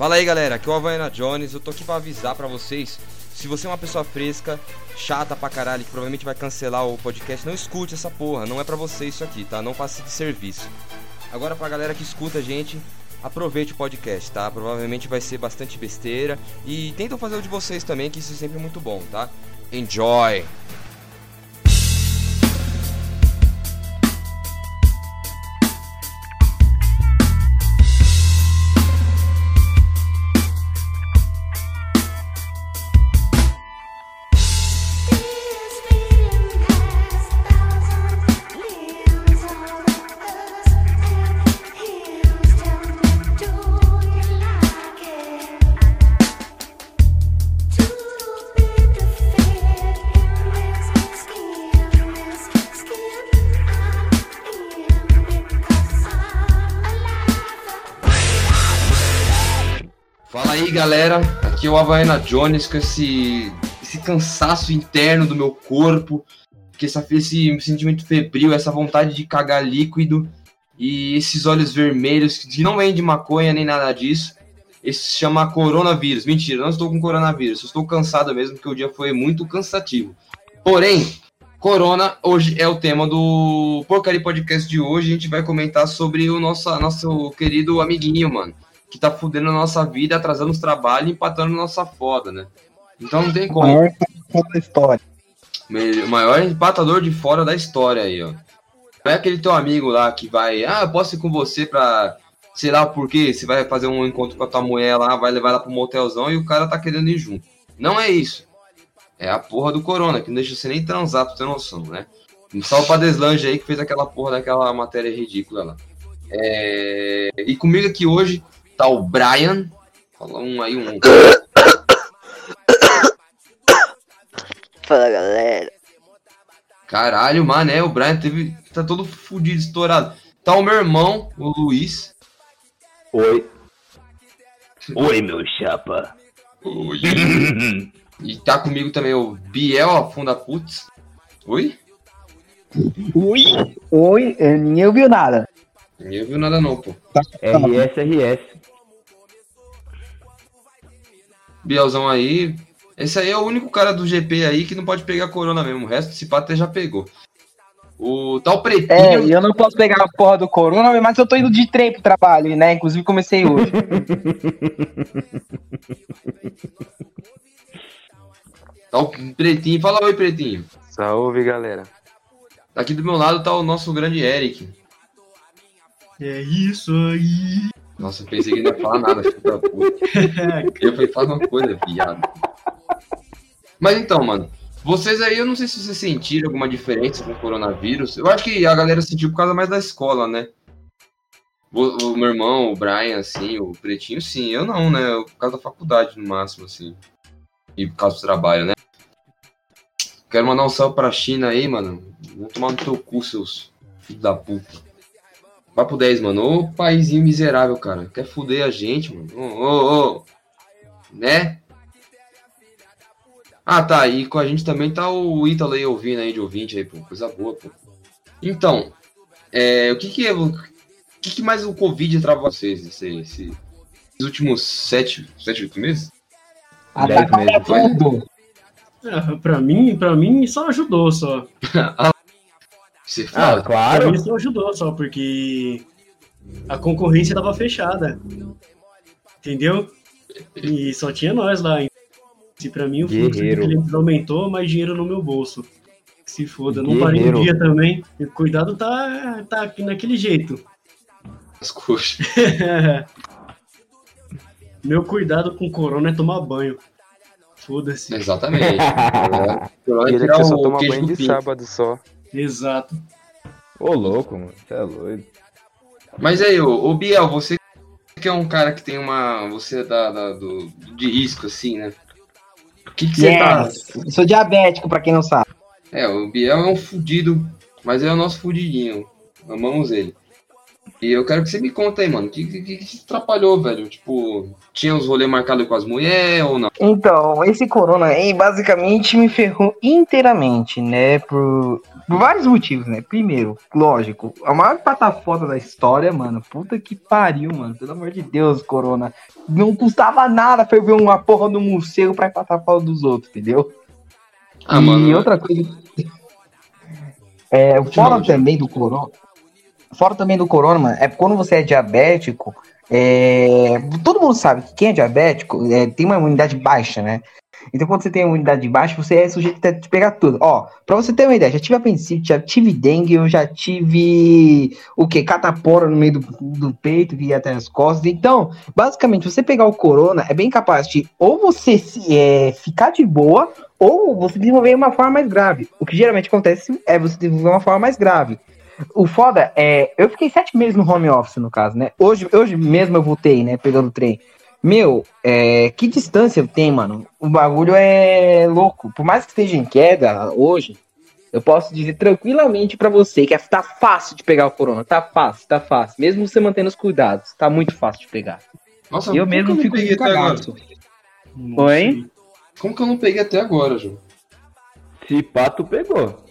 Fala aí galera, aqui é o Havaiana Jones, eu tô aqui pra avisar pra vocês. Se você é uma pessoa fresca, chata pra caralho, que provavelmente vai cancelar o podcast, não escute essa porra, não é pra você isso aqui, tá? Não passe de serviço. Agora pra galera que escuta a gente, aproveite o podcast, tá? Provavelmente vai ser bastante besteira e tentam fazer o de vocês também, que isso é sempre muito bom, tá? Enjoy! O Havaiana Jones com esse, esse cansaço interno do meu corpo, que essa, esse sentimento febril, essa vontade de cagar líquido e esses olhos vermelhos que não vem de maconha nem nada disso. Esse se chama coronavírus. Mentira, não estou com coronavírus, estou cansado mesmo porque o dia foi muito cansativo. Porém, corona hoje é o tema do Porcaria Podcast de hoje. A gente vai comentar sobre o nosso, nosso querido amiguinho, mano que tá fudendo a nossa vida, atrasando os trabalhos e empatando nossa foda, né? Então não tem como. O maior empatador da história. O maior empatador de fora da história aí, ó. Não é aquele teu amigo lá que vai, ah, eu posso ir com você pra, sei lá por quê, você vai fazer um encontro com a tua mulher lá, vai levar ela pro motelzão e o cara tá querendo ir junto. Não é isso. É a porra do corona, que não deixa você nem transar pra ter noção, né? Salve pra Deslange aí que fez aquela porra daquela matéria ridícula lá. É... E comigo aqui hoje tá o Brian. Fala um aí, um. Fala galera. Caralho, mano, é, o Brian teve. Tá todo fudido, estourado. Tá o meu irmão, o Luiz. Oi. Oi, meu chapa. Oi. e tá comigo também o Biel Afunda Putz. Oi? Oi? Oi, eh, ninguém ouviu nada. Ninguém viu nada não, pô. Tá, RS, RS. Bielzão aí. Esse aí é o único cara do GP aí que não pode pegar corona mesmo. O resto, esse pato já pegou. O tal É, pretinho. e eu não posso pegar a porra do corona, mas eu tô indo de trem pro trabalho, né? Inclusive comecei hoje. Tá o pretinho. Fala oi, pretinho. Salve, galera. Aqui do meu lado tá o nosso grande Eric. É isso aí. Nossa, eu pensei que ele não ia falar nada, filho da puta. Eu falei, fala uma coisa, viado. Mas então, mano, vocês aí, eu não sei se vocês sentiram alguma diferença com o coronavírus. Eu acho que a galera sentiu por causa mais da escola, né? O, o meu irmão, o Brian, assim, o Pretinho, sim. Eu não, né? Eu, por causa da faculdade, no máximo, assim. E por causa do trabalho, né? Quero mandar um salve pra China aí, mano. Vou tomar no teu cu, seus filhos da puta. Vai pro 10, mano. Ô, paizinho miserável, cara. Quer fuder a gente, mano. Ô, ô, ô. Né? Ah, tá. E com a gente também tá o Ítalo aí ouvindo aí de ouvinte aí, pô. Coisa boa, pô. Então, é, o que que é. O que, que mais o Covid trava vocês esse, esse, esses últimos sete, sete, oito meses? Ah, tá meses, foi? Ah, pra mim, pra mim só ajudou só. Você Ah, fala. Pra claro. só ajudou só, porque a concorrência tava fechada. Entendeu? E só tinha nós lá. E pra mim o fluxo de clientes aumentou, mais dinheiro no meu bolso. Que se foda, não parei um dia também. E o cuidado tá, tá aqui naquele jeito. As coxas. Meu cuidado com corona é tomar banho. Foda-se. Exatamente. É, Queria tirar que você só queijo banho de pinto. sábado só. Exato. Ô, louco, mano. Você é doido. Mas aí, ô, ô Biel, você que é um cara que tem uma. Você é da, da- do, de risco, assim, né? O que, que você tá. Yes. Eu sou diabético, pra quem não sabe. É, o Biel é um fudido, mas é o nosso fudidinho. Amamos ele. E eu quero que você me conta aí, mano, o que, que, que te atrapalhou, velho? Tipo, tinha os rolês marcados com as mulheres ou não? Então, esse corona aí basicamente me ferrou inteiramente, né? Por, por vários motivos, né? Primeiro, lógico, a maior patafota da história, mano. Puta que pariu, mano. Pelo amor de Deus, corona. Não custava nada pra eu ver uma porra do morcego pra patar foto dos outros, entendeu? Ah, e mano. outra coisa. É, fora também do corona. Fora também do corona, mano, é quando você é diabético, é, todo mundo sabe que quem é diabético é, tem uma imunidade baixa, né? Então, quando você tem uma imunidade baixa, você é sujeito a pegar tudo. Ó, pra você ter uma ideia, já tive apendicite, já tive dengue, eu já tive o que? Catapora no meio do, do peito, que ia até as costas. Então, basicamente, você pegar o corona é bem capaz de ou você se, é, ficar de boa, ou você desenvolver uma forma mais grave. O que geralmente acontece é você desenvolver uma forma mais grave. O foda é, eu fiquei sete meses no home office, no caso, né? Hoje, hoje mesmo eu voltei, né? Pegando o trem. Meu, é, que distância eu tenho, mano? O bagulho é louco. Por mais que esteja em queda hoje, eu posso dizer tranquilamente pra você que é, tá fácil de pegar o corona. Tá fácil, tá fácil. Mesmo você mantendo os cuidados, tá muito fácil de pegar. Nossa, E eu como mesmo fico não peguei com até agora? Não Oi? Como que eu não peguei até agora, Ju? Se pato pegou.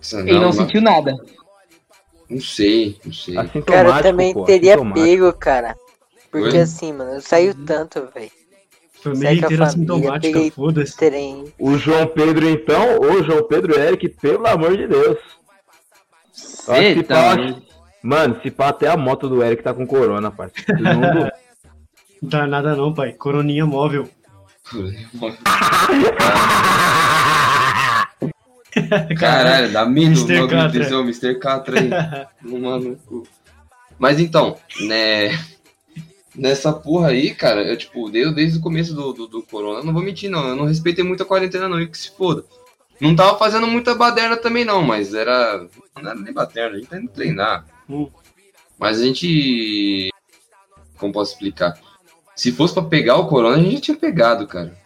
Isso Ele não mas- sentiu nada. Não sei, não sei. Cara, eu também pô, teria pego, cara. Porque Oi? assim, mano, saiu tanto, velho. Família Sai com a inteira sintomática, peguei- foda-se. Trem. O João Pedro, então, ô João Pedro Eric, pelo amor de Deus. Eita, pá- mano. Se pá, até a moto do Eric tá com corona, parceiro. Mundo- Não tá nada não, pai. Coroninha móvel. Caralho, dá medo Mr. o desse, ô, Mr. Catra aí. Mano. Mas então, né? Nessa porra aí, cara, eu, tipo, desde, desde o começo do, do, do corona, eu não vou mentir, não. Eu não respeitei muito a quarentena, não, e que se foda. Não tava fazendo muita baderna também, não, mas era. Não era nem baderna, a gente tá indo treinar. Hum. Mas a gente. Como posso explicar? Se fosse pra pegar o corona, a gente já tinha pegado, cara.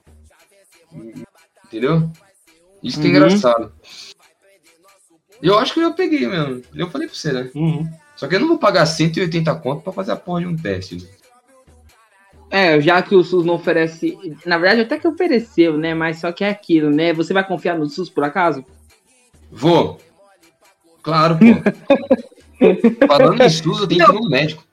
Entendeu? Isso que é Uhum. engraçado. Eu acho que eu já peguei mesmo. Eu falei pra você, né? Uhum. Só que eu não vou pagar 180 conto pra fazer a porra de um teste. É, já que o SUS não oferece. Na verdade, até que ofereceu, né? Mas só que é aquilo, né? Você vai confiar no SUS por acaso? Vou. Claro, pô. Falando em SUS, eu tenho que ir no médico.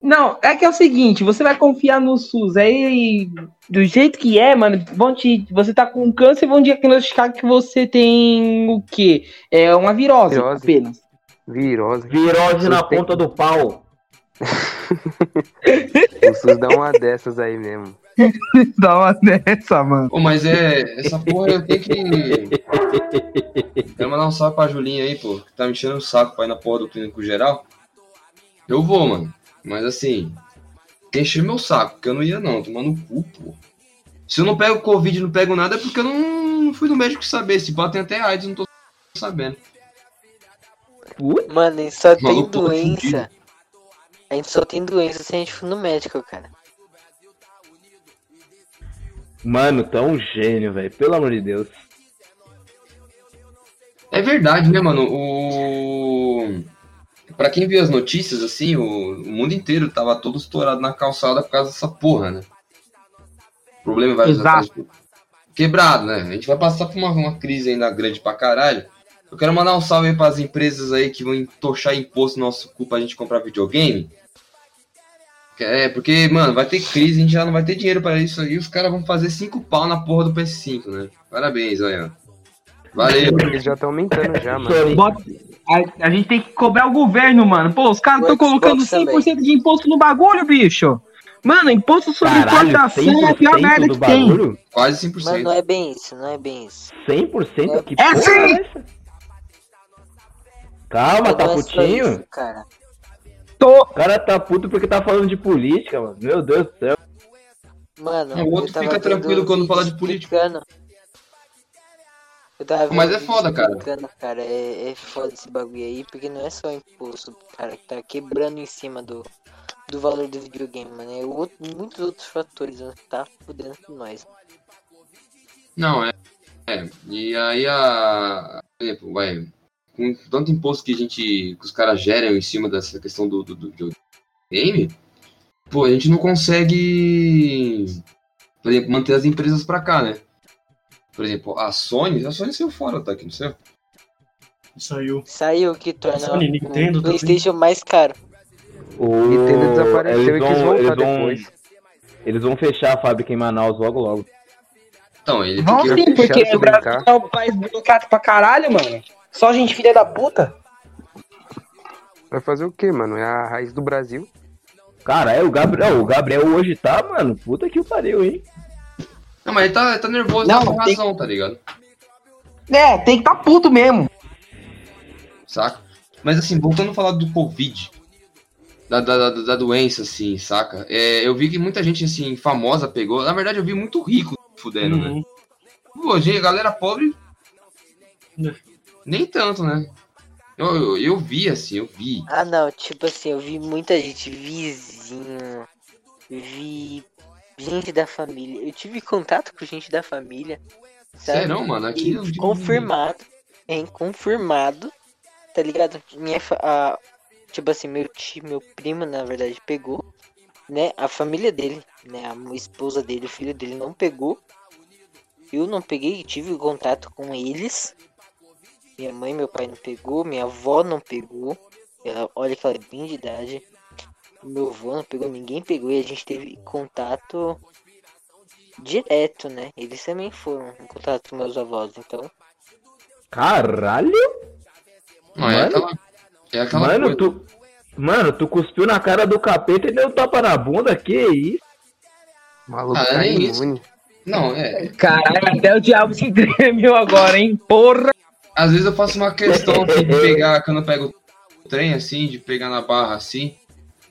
Não, é que é o seguinte, você vai confiar no SUS, aí do jeito que é, mano, vão te, você tá com câncer e vão diagnosticar que você tem o quê? É uma virose, Virose. apenas. Virose. Virose na ponta do pau. O SUS dá uma dessas aí mesmo. Dá uma dessa, mano. Pô, mas é. Essa porra eu tenho que. Quero mandar um salve pra Julinha aí, pô, que tá me enchendo o saco pra ir na porra do clínico geral. Eu vou, mano. Mas assim. Encher meu saco, porque eu não ia não, tomando cu, pô. Se eu não pego Covid e não pego nada, é porque eu não fui no médico saber. Se pá, tem até AIDS, não tô sabendo. Mano, gente só tem doença. A gente só tem doença se a gente for no médico, cara. Mano, tão gênio, velho. Pelo amor de Deus. É verdade, né, mano? O. Pra quem viu as notícias, assim, o, o mundo inteiro tava todo estourado na calçada por causa dessa porra, né? O problema vai Exato. Quebrado, né? A gente vai passar por uma, uma crise ainda grande pra caralho. Eu quero mandar um salve aí pras empresas aí que vão entochar imposto no nosso cu pra gente comprar videogame. É, porque, mano, vai ter crise, a gente já não vai ter dinheiro pra isso aí. Os caras vão fazer cinco pau na porra do PS5, né? Parabéns, olha. Valeu. Eles já estão aumentando já, mano. Bota- A, a gente tem que cobrar o governo, mano. Pô, os caras estão colocando 100% de imposto no bagulho, bicho. Mano, imposto sobre importação é a pior 100% merda que tem. bagulho? Quase Mas 100%. não é bem isso, não é bem isso. 100%? Que É porra sim! é? Calma, tá é putinho? isso, cara. Tô. O cara tá puto porque tá falando de política, mano. Meu Deus do céu. Mano, O outro fica tranquilo quando fala de política. explicando. Eu tava vendo Mas é foda, cara. cara. É, é foda esse bagulho aí, porque não é só imposto, cara, que tá quebrando em cima do, do valor do videogame, mano. É outro, muitos outros fatores, né, que tá fudendo com nós. Não, é. É. E aí a. Vai. Com tanto imposto que a gente, que os caras geram em cima dessa questão do, do, do game, pô, a gente não consegue, por exemplo, manter as empresas pra cá, né? Por exemplo, a Sony, a Sony saiu fora, tá aqui, não sei. Saiu. Saiu que torna Sony, Nintendo o Playstation mais caro. O... Nintendo desapareceu eles e vão, quis voltar eles vão, depois. Eles vão fechar a fábrica em Manaus logo logo. Então, ele porque- sim, porque o Brasil brincar. é um país burocrático pra caralho, mano. Só gente filha da puta. Vai fazer o quê, mano? É a raiz do Brasil. Cara, é o Gabriel. O Gabriel hoje tá, mano. Puta que o pariu, hein? Não, mas ele tá, ele tá nervoso Não, não, com tem- razão, tá ligado? É, tem que tá puto mesmo. Saca? Mas assim, voltando a falar do Covid, da, da, da, da doença, assim, saca? É, eu vi que muita gente, assim, famosa pegou. Na verdade, eu vi muito rico fudendo, né? Uhum. Pô, gente, galera pobre. Nem tanto, né? Eu, eu, eu vi, assim, eu vi. Ah não, tipo assim, eu vi muita gente, vizinho, vi gente da família. Eu tive contato com gente da família. Sabe? Sério, mano? Aqui eu confirmado, hein? Confirmado, tá ligado? Minha a, tipo assim, meu tio, meu primo, na verdade, pegou, né? A família dele, né? A esposa dele, o filho dele não pegou. Eu não peguei, tive contato com eles. Minha mãe, meu pai não pegou, minha avó não pegou. Ela, olha que ela é bem de idade. Meu avô não pegou, ninguém pegou e a gente teve contato direto, né? Eles também foram em contato com meus avós, então. Caralho! Não, é Mano. aquela, é aquela Mano, coisa. tu. Mano, tu cuspiu na cara do capeta e deu tapa na bunda, que isso? Maluco Ah, tá isso. imune. Não, é. Caralho, até o diabo se tremeu agora, hein? Porra! Às vezes eu faço uma questão de pegar, quando eu pego o trem, assim, de pegar na barra assim,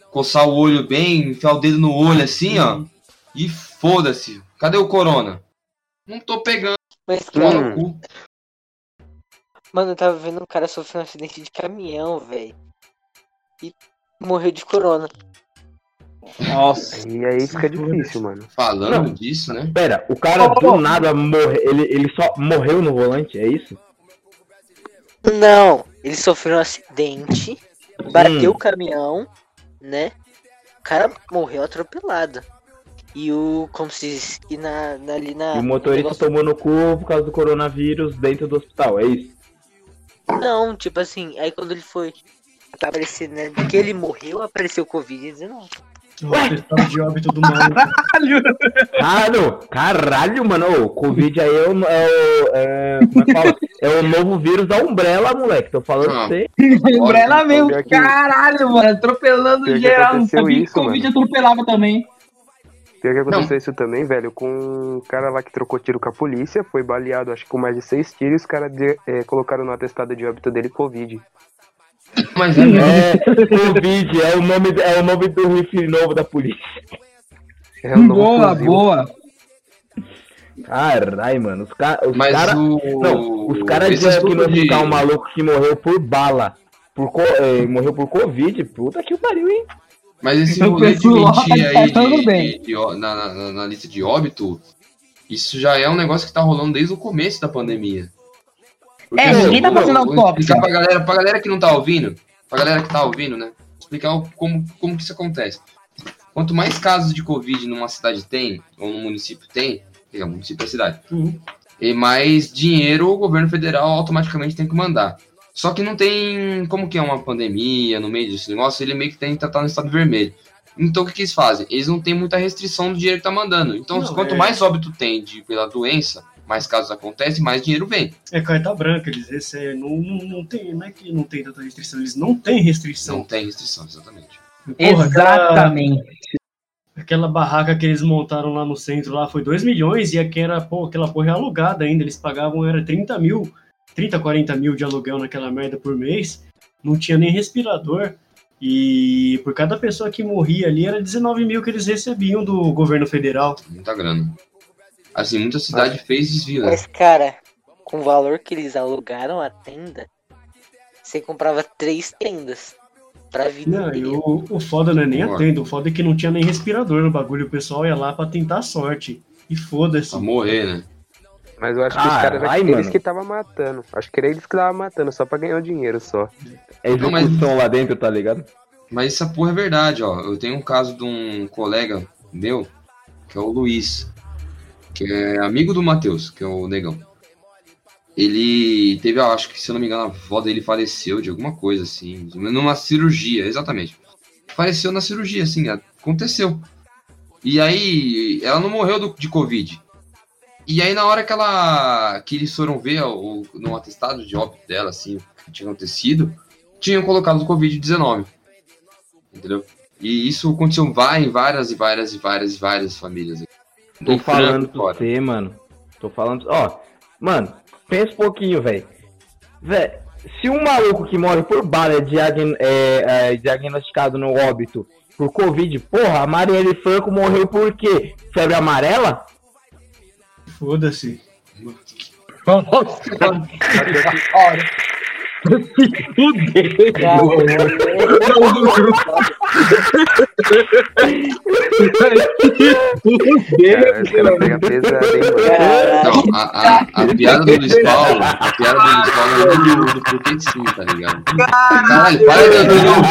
coçar o olho bem, enfiar o dedo no olho assim, ó. E foda-se. Cadê o corona? Não tô pegando, Mas, cara, mano, eu tava vendo um cara sofrendo um acidente de caminhão, velho. E morreu de corona. Nossa. E aí fica difícil, mano. Falando Não. disso, né? Pera, o cara do nada morre, ele, ele só morreu no volante, é isso? Não, ele sofreu um acidente, bateu Hum. o caminhão, né? O cara morreu atropelado. E o. Como se diz? E na, na- ali na. E o motorista negócio- tomou no cu por causa do coronavírus dentro do hospital, é isso? Não, tipo assim, aí quando ele foi aparecer, né? Que ele morreu, apareceu o Covid-19. O atestado de óbito do maluco. Caralho, caralho, mano, o Covid aí é o, é é, como é que fala? É o novo vírus da Umbrella, moleque, tô falando pra Ah. você. Umbrella mesmo, caralho, mano. Atropelando pior geral. Não aconteceu que isso, Covid mano. atropelava também. Pior que aconteceu isso também, velho, com um cara lá que trocou tiro com a polícia, foi baleado, acho que com mais de seis tiros, e os caras de- eh, colocaram no atestado de óbito dele Covid. Mas é mesmo. É, Covid, é o nome, é o nome do rifle novo da polícia. É boa, boa. Caralho, mano, os, ca os Mas caras. o. Não, os caras diagnosticar de- um maluco que morreu por bala, por co- eh, morreu por Covid, puta que o pariu, hein? Mas esse rolê de pessoal tá mentir aí de, bem. de- de na, na- na lista de óbito, isso já é um negócio que tá rolando desde o começo da pandemia. Porque, É, ninguém tá fazendo autópsia. Explicar pra galera, pra galera que não tá ouvindo, pra galera que tá ouvindo, né? Explicar como, como que isso acontece. Quanto mais casos de Covid numa cidade tem, ou num município tem, que é município é cidade, Uhum. e mais dinheiro o governo federal automaticamente tem que mandar. Só que não tem. Como que é uma pandemia no meio desse negócio, ele meio que tem que estar no estado vermelho. Então o que, que eles fazem? Eles não têm muita restrição do dinheiro que tá mandando. Então, Não, quanto é- mais óbito tem de, pela doença, mais casos acontecem, mais dinheiro vem. É carta branca, eles recebem. Não, não, não, tem, não é que não tem tanta restrição, eles não têm restrição. Não tem restrição, exatamente. Porra, Exatamente. Aquela barraca que eles montaram lá no centro lá foi 2 milhões e aqui era, pô, aquela porra é alugada ainda. Eles pagavam, era 30 mil, 30, 40 mil de aluguel naquela merda por mês. Não tinha nem respirador. E por cada pessoa que morria ali era 19 mil que eles recebiam do governo federal. Muita grana. Assim, muita cidade fez desvio, né? Mas, cara, com o valor que eles alugaram a tenda, você comprava três tendas pra vida Não, e o, o foda não é nem a Boa. tenda, o foda é que não tinha nem respirador no bagulho. O pessoal ia lá pra tentar a sorte. E foda-se. Pra morrer, né? Mas eu acho que os Caralho, caras eram eles mano. que tava matando. Acho que era eles que tava matando, só pra ganhar o dinheiro só. É Não, mas- execução lá dentro, tá ligado? Mas essa porra é verdade, ó. Eu tenho um caso de um colega meu, que é o Luiz, que é amigo do Matheus, que é o negão. Ele teve, eu acho que, se eu não me engano, a avó dele faleceu de alguma coisa, assim, numa cirurgia, exatamente. Faleceu na cirurgia, assim, aconteceu. E aí, ela não morreu do- de Covid. E aí, na hora que ela. que eles foram ver o, no atestado de óbito dela, assim, o que tinha acontecido, tinham colocado o Covid-19 entendeu? E isso aconteceu em várias e várias e várias e várias famílias. Tô falando pra você, mano. Tô falando. Ó, mano, pensa um pouquinho, velho. Velho, se um maluco que morre por bala é, diagn- é, é diagnosticado no óbito por Covid, porra, a Marielle Franco morreu por quê? Febre amarela? Foda-se. Cara, mano. Caralho. Não, a, a, a piada do Luiz Paulo, a piada do Luiz Paulo é do, do porque sim, tá ligado? Caralho, para de não,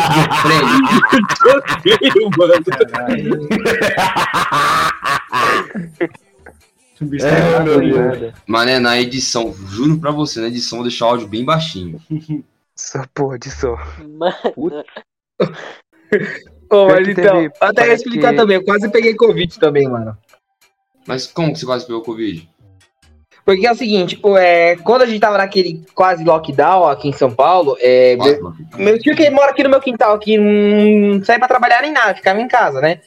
frente. O bicho É, meu Deus. Mané, na edição, juro pra você, na edição eu vou deixar o áudio bem baixinho. Só porra de só. Mano, Ô, mas então, teve- até parece explicar que- também, eu quase peguei Covid também, mano. Mas como que você quase pegou Covid? Porque é o seguinte, é, quando a gente tava naquele quase lockdown aqui em São Paulo, é, meu, meu tio que mora aqui no meu quintal, aqui, não sai pra trabalhar nem nada, ficava em casa, né?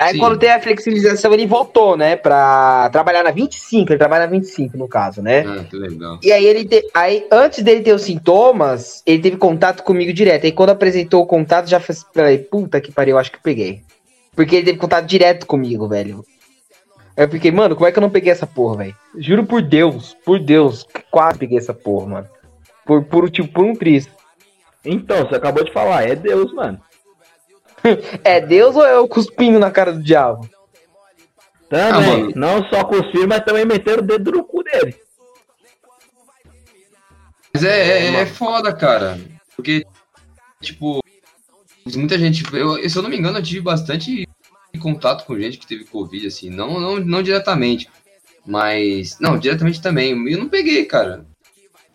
Aí Sim. quando teve a flexibilização, ele voltou, né, pra trabalhar na 25, ele trabalha na 25 no caso, né? Ah, que legal. E aí ele te- aí antes dele ter os sintomas, ele teve contato comigo direto. Aí quando apresentou o contato, já falei, puta que pariu, acho que eu peguei. Porque ele teve contato direto comigo, velho. Aí eu fiquei, mano, como é que eu não peguei essa porra, velho? Juro por Deus, por Deus, quase peguei essa porra, mano. Por, por, tipo, por um triz. Então, você acabou de falar, é Deus, mano. É Deus ou eu cuspindo na cara do diabo? Ah, Também. mano. não só cuspir, mas também meter o dedo no cu dele. Mas é, é, é foda, cara. Porque, tipo, muita gente. Eu, se eu não me engano, eu tive bastante contato com gente que teve Covid, assim. Não, não, não diretamente. Mas. Não, diretamente também. Eu não peguei, cara.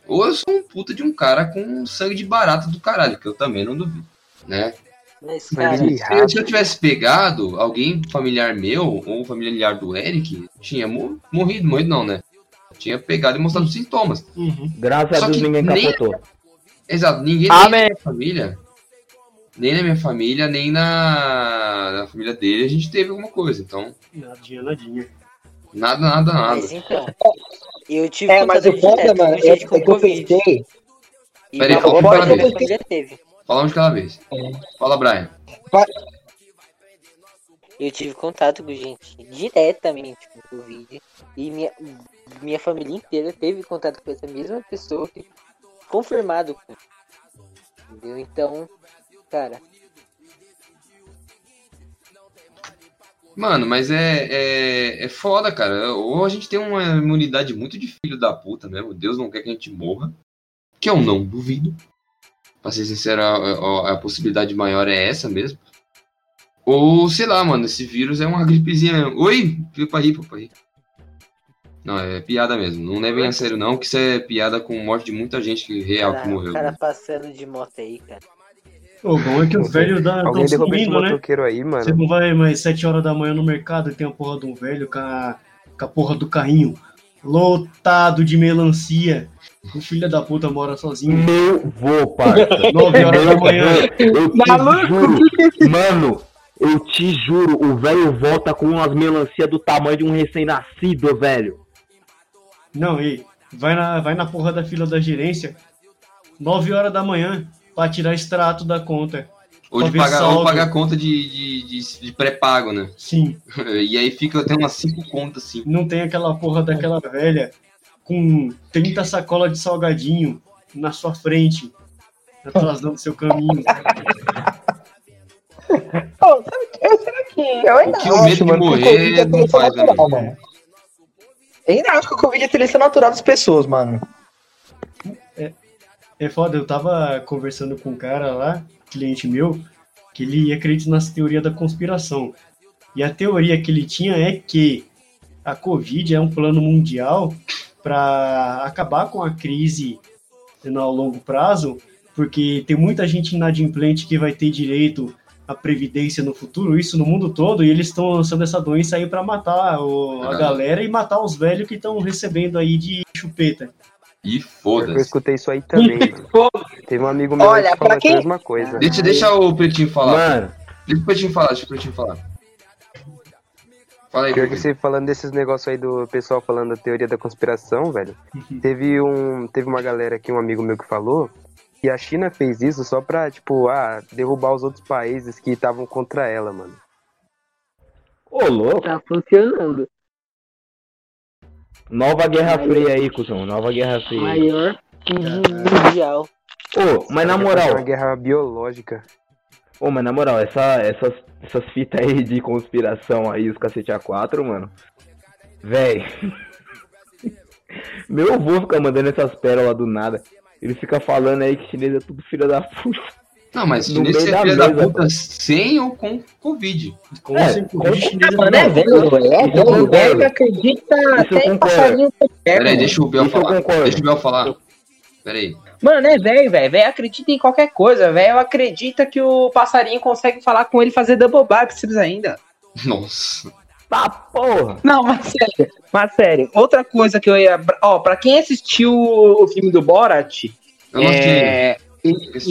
Ou eu sou um puta de um cara com sangue de barata do caralho, que eu também não duvido. Né? Mas, cara, Se eu, se eu tivesse pegado alguém familiar meu ou familiar do Eric, tinha mo- morrido, morrido não, né? Tinha pegado e mostrado os sintomas. Uhum. Graças Só a Deus que ninguém nem- capotou. Exato, ninguém nem Amém. na minha família, nem na minha família, nem na, na família dele, a gente teve alguma coisa. Então, Nadinha, nadinha. nada, nada, nada. mas então. Eu tive É, mas o com é, é que eu pensei. E Peraí, da vez. família teve. Fala um de cada vez. Fala, Brian. Eu tive contato com gente diretamente com Covid. E minha, minha família inteira teve contato com essa mesma pessoa que confirmado. Entendeu? Então, cara, Mano, mas é, é, é foda, cara. Ou a gente tem uma imunidade muito de filho da puta mesmo. Deus não quer que a gente morra. Que eu não duvido. Pra ser sincero, a, a- a possibilidade maior é essa mesmo. Ou, sei lá, mano, esse vírus é uma gripezinha. Oi! Rir, pô, pra rir. Não, é piada mesmo. Não levem a sério, não, que isso é piada com morte de muita gente real que morreu. o cara né? passando de moto aí, cara. O bom é que os velhos estão Alguém derrubou esse sumindo, né? aí, mano. Você não vai mais 7 horas da manhã no mercado e tem a porra de um velho com a, com a porra do carrinho lotado de melancia. O filho da puta mora sozinho. Meu vô, parça. 9 horas da manhã. Eu te Maluco, juro, mano, eu te juro, o velho volta com umas melancia do tamanho de um recém-nascido, velho. Não, e vai na, vai na porra da fila da gerência. 9 horas da manhã pra tirar extrato da conta. Ou de pagar, ou pagar conta de, de, de, de pré-pago, né? Sim, E aí fica até umas 5 contas assim. não tem aquela porra daquela velha com 30 sacolas de salgadinho na sua frente, atrasando seu caminho. Pô, sabe, que- será que eu ainda O que o medo acho, mano, morrer Covid é não seleção faz, né, natural, mano? mano. ainda acho que o Covid é seleção natural das pessoas, mano. É foda, eu tava conversando com um cara lá, cliente meu, que ele acredita nas teorias da conspiração. E a teoria que ele tinha é que a Covid é um plano mundial para acabar com a crise no, ao longo prazo, porque tem muita gente inadimplente que vai ter direito à previdência no futuro, isso no mundo todo, e eles estão lançando essa doença aí para matar o, a galera e matar os velhos que estão recebendo aí de chupeta. E Eu foda-se. escutei isso aí também. Teve um amigo meu Olha, que falou quem- a mesma coisa. Deixa, deixa o Pretinho falar. Mano, Deixa o Pretinho falar, deixa o Pretinho falar. Fala aí, Pior que você falando desses negócios aí do pessoal falando da teoria da conspiração, velho. teve um, teve uma galera aqui, um amigo meu que falou que a China fez isso só pra, tipo, ah, derrubar os outros países que estavam contra ela, mano. ô louco. Tá funcionando. Nova Guerra Fria aí, cuzão. Nova Guerra Fria. Maior. Mundial. Ô, mas na Uma moral, guerra biológica. ô, mas na moral, essa, essas, essas fitas aí de conspiração aí, os cacete A4, mano. Véi. Meu avô fica mandando essas pérolas do nada. Ele fica falando aí que chinês é tudo filho da puta. Não, mas chinês é da filha da puta sem ou com Covid. Com É, sem Covid, Mano, não é velho, é velho, acredita até passarinho Peraí, deixa o Bel Isso eu falar. Deixa o Bel falar. Peraí. Mano, é velho, velho. Velho acredita em qualquer coisa, velho. Acredita que o passarinho consegue falar com ele e fazer double biceps ainda. Nossa. Tá porra! Não, mas sério. Mas sério. Outra coisa que eu ia. Ó, pra quem assistiu o filme do Borat, Eu não é...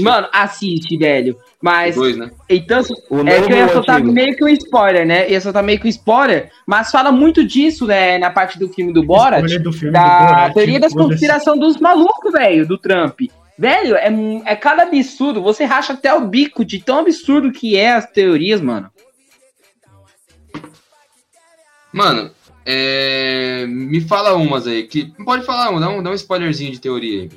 Mano, assiste, velho. Mas. Dois, né? Então, O é que eu ia soltar antigo? meio que um spoiler, né? Ia soltar meio que um spoiler, mas fala muito disso, né, na parte do filme do Borat, do filme da do Borat, teoria das foda-se. conspiração dos malucos, velho, do Trump. Velho, é, é cada absurdo, você racha até o bico de tão absurdo que é as teorias, mano. Mano, é... me fala umas aí. Que... Pode falar, uma, dá um, dá um spoilerzinho de teoria aí.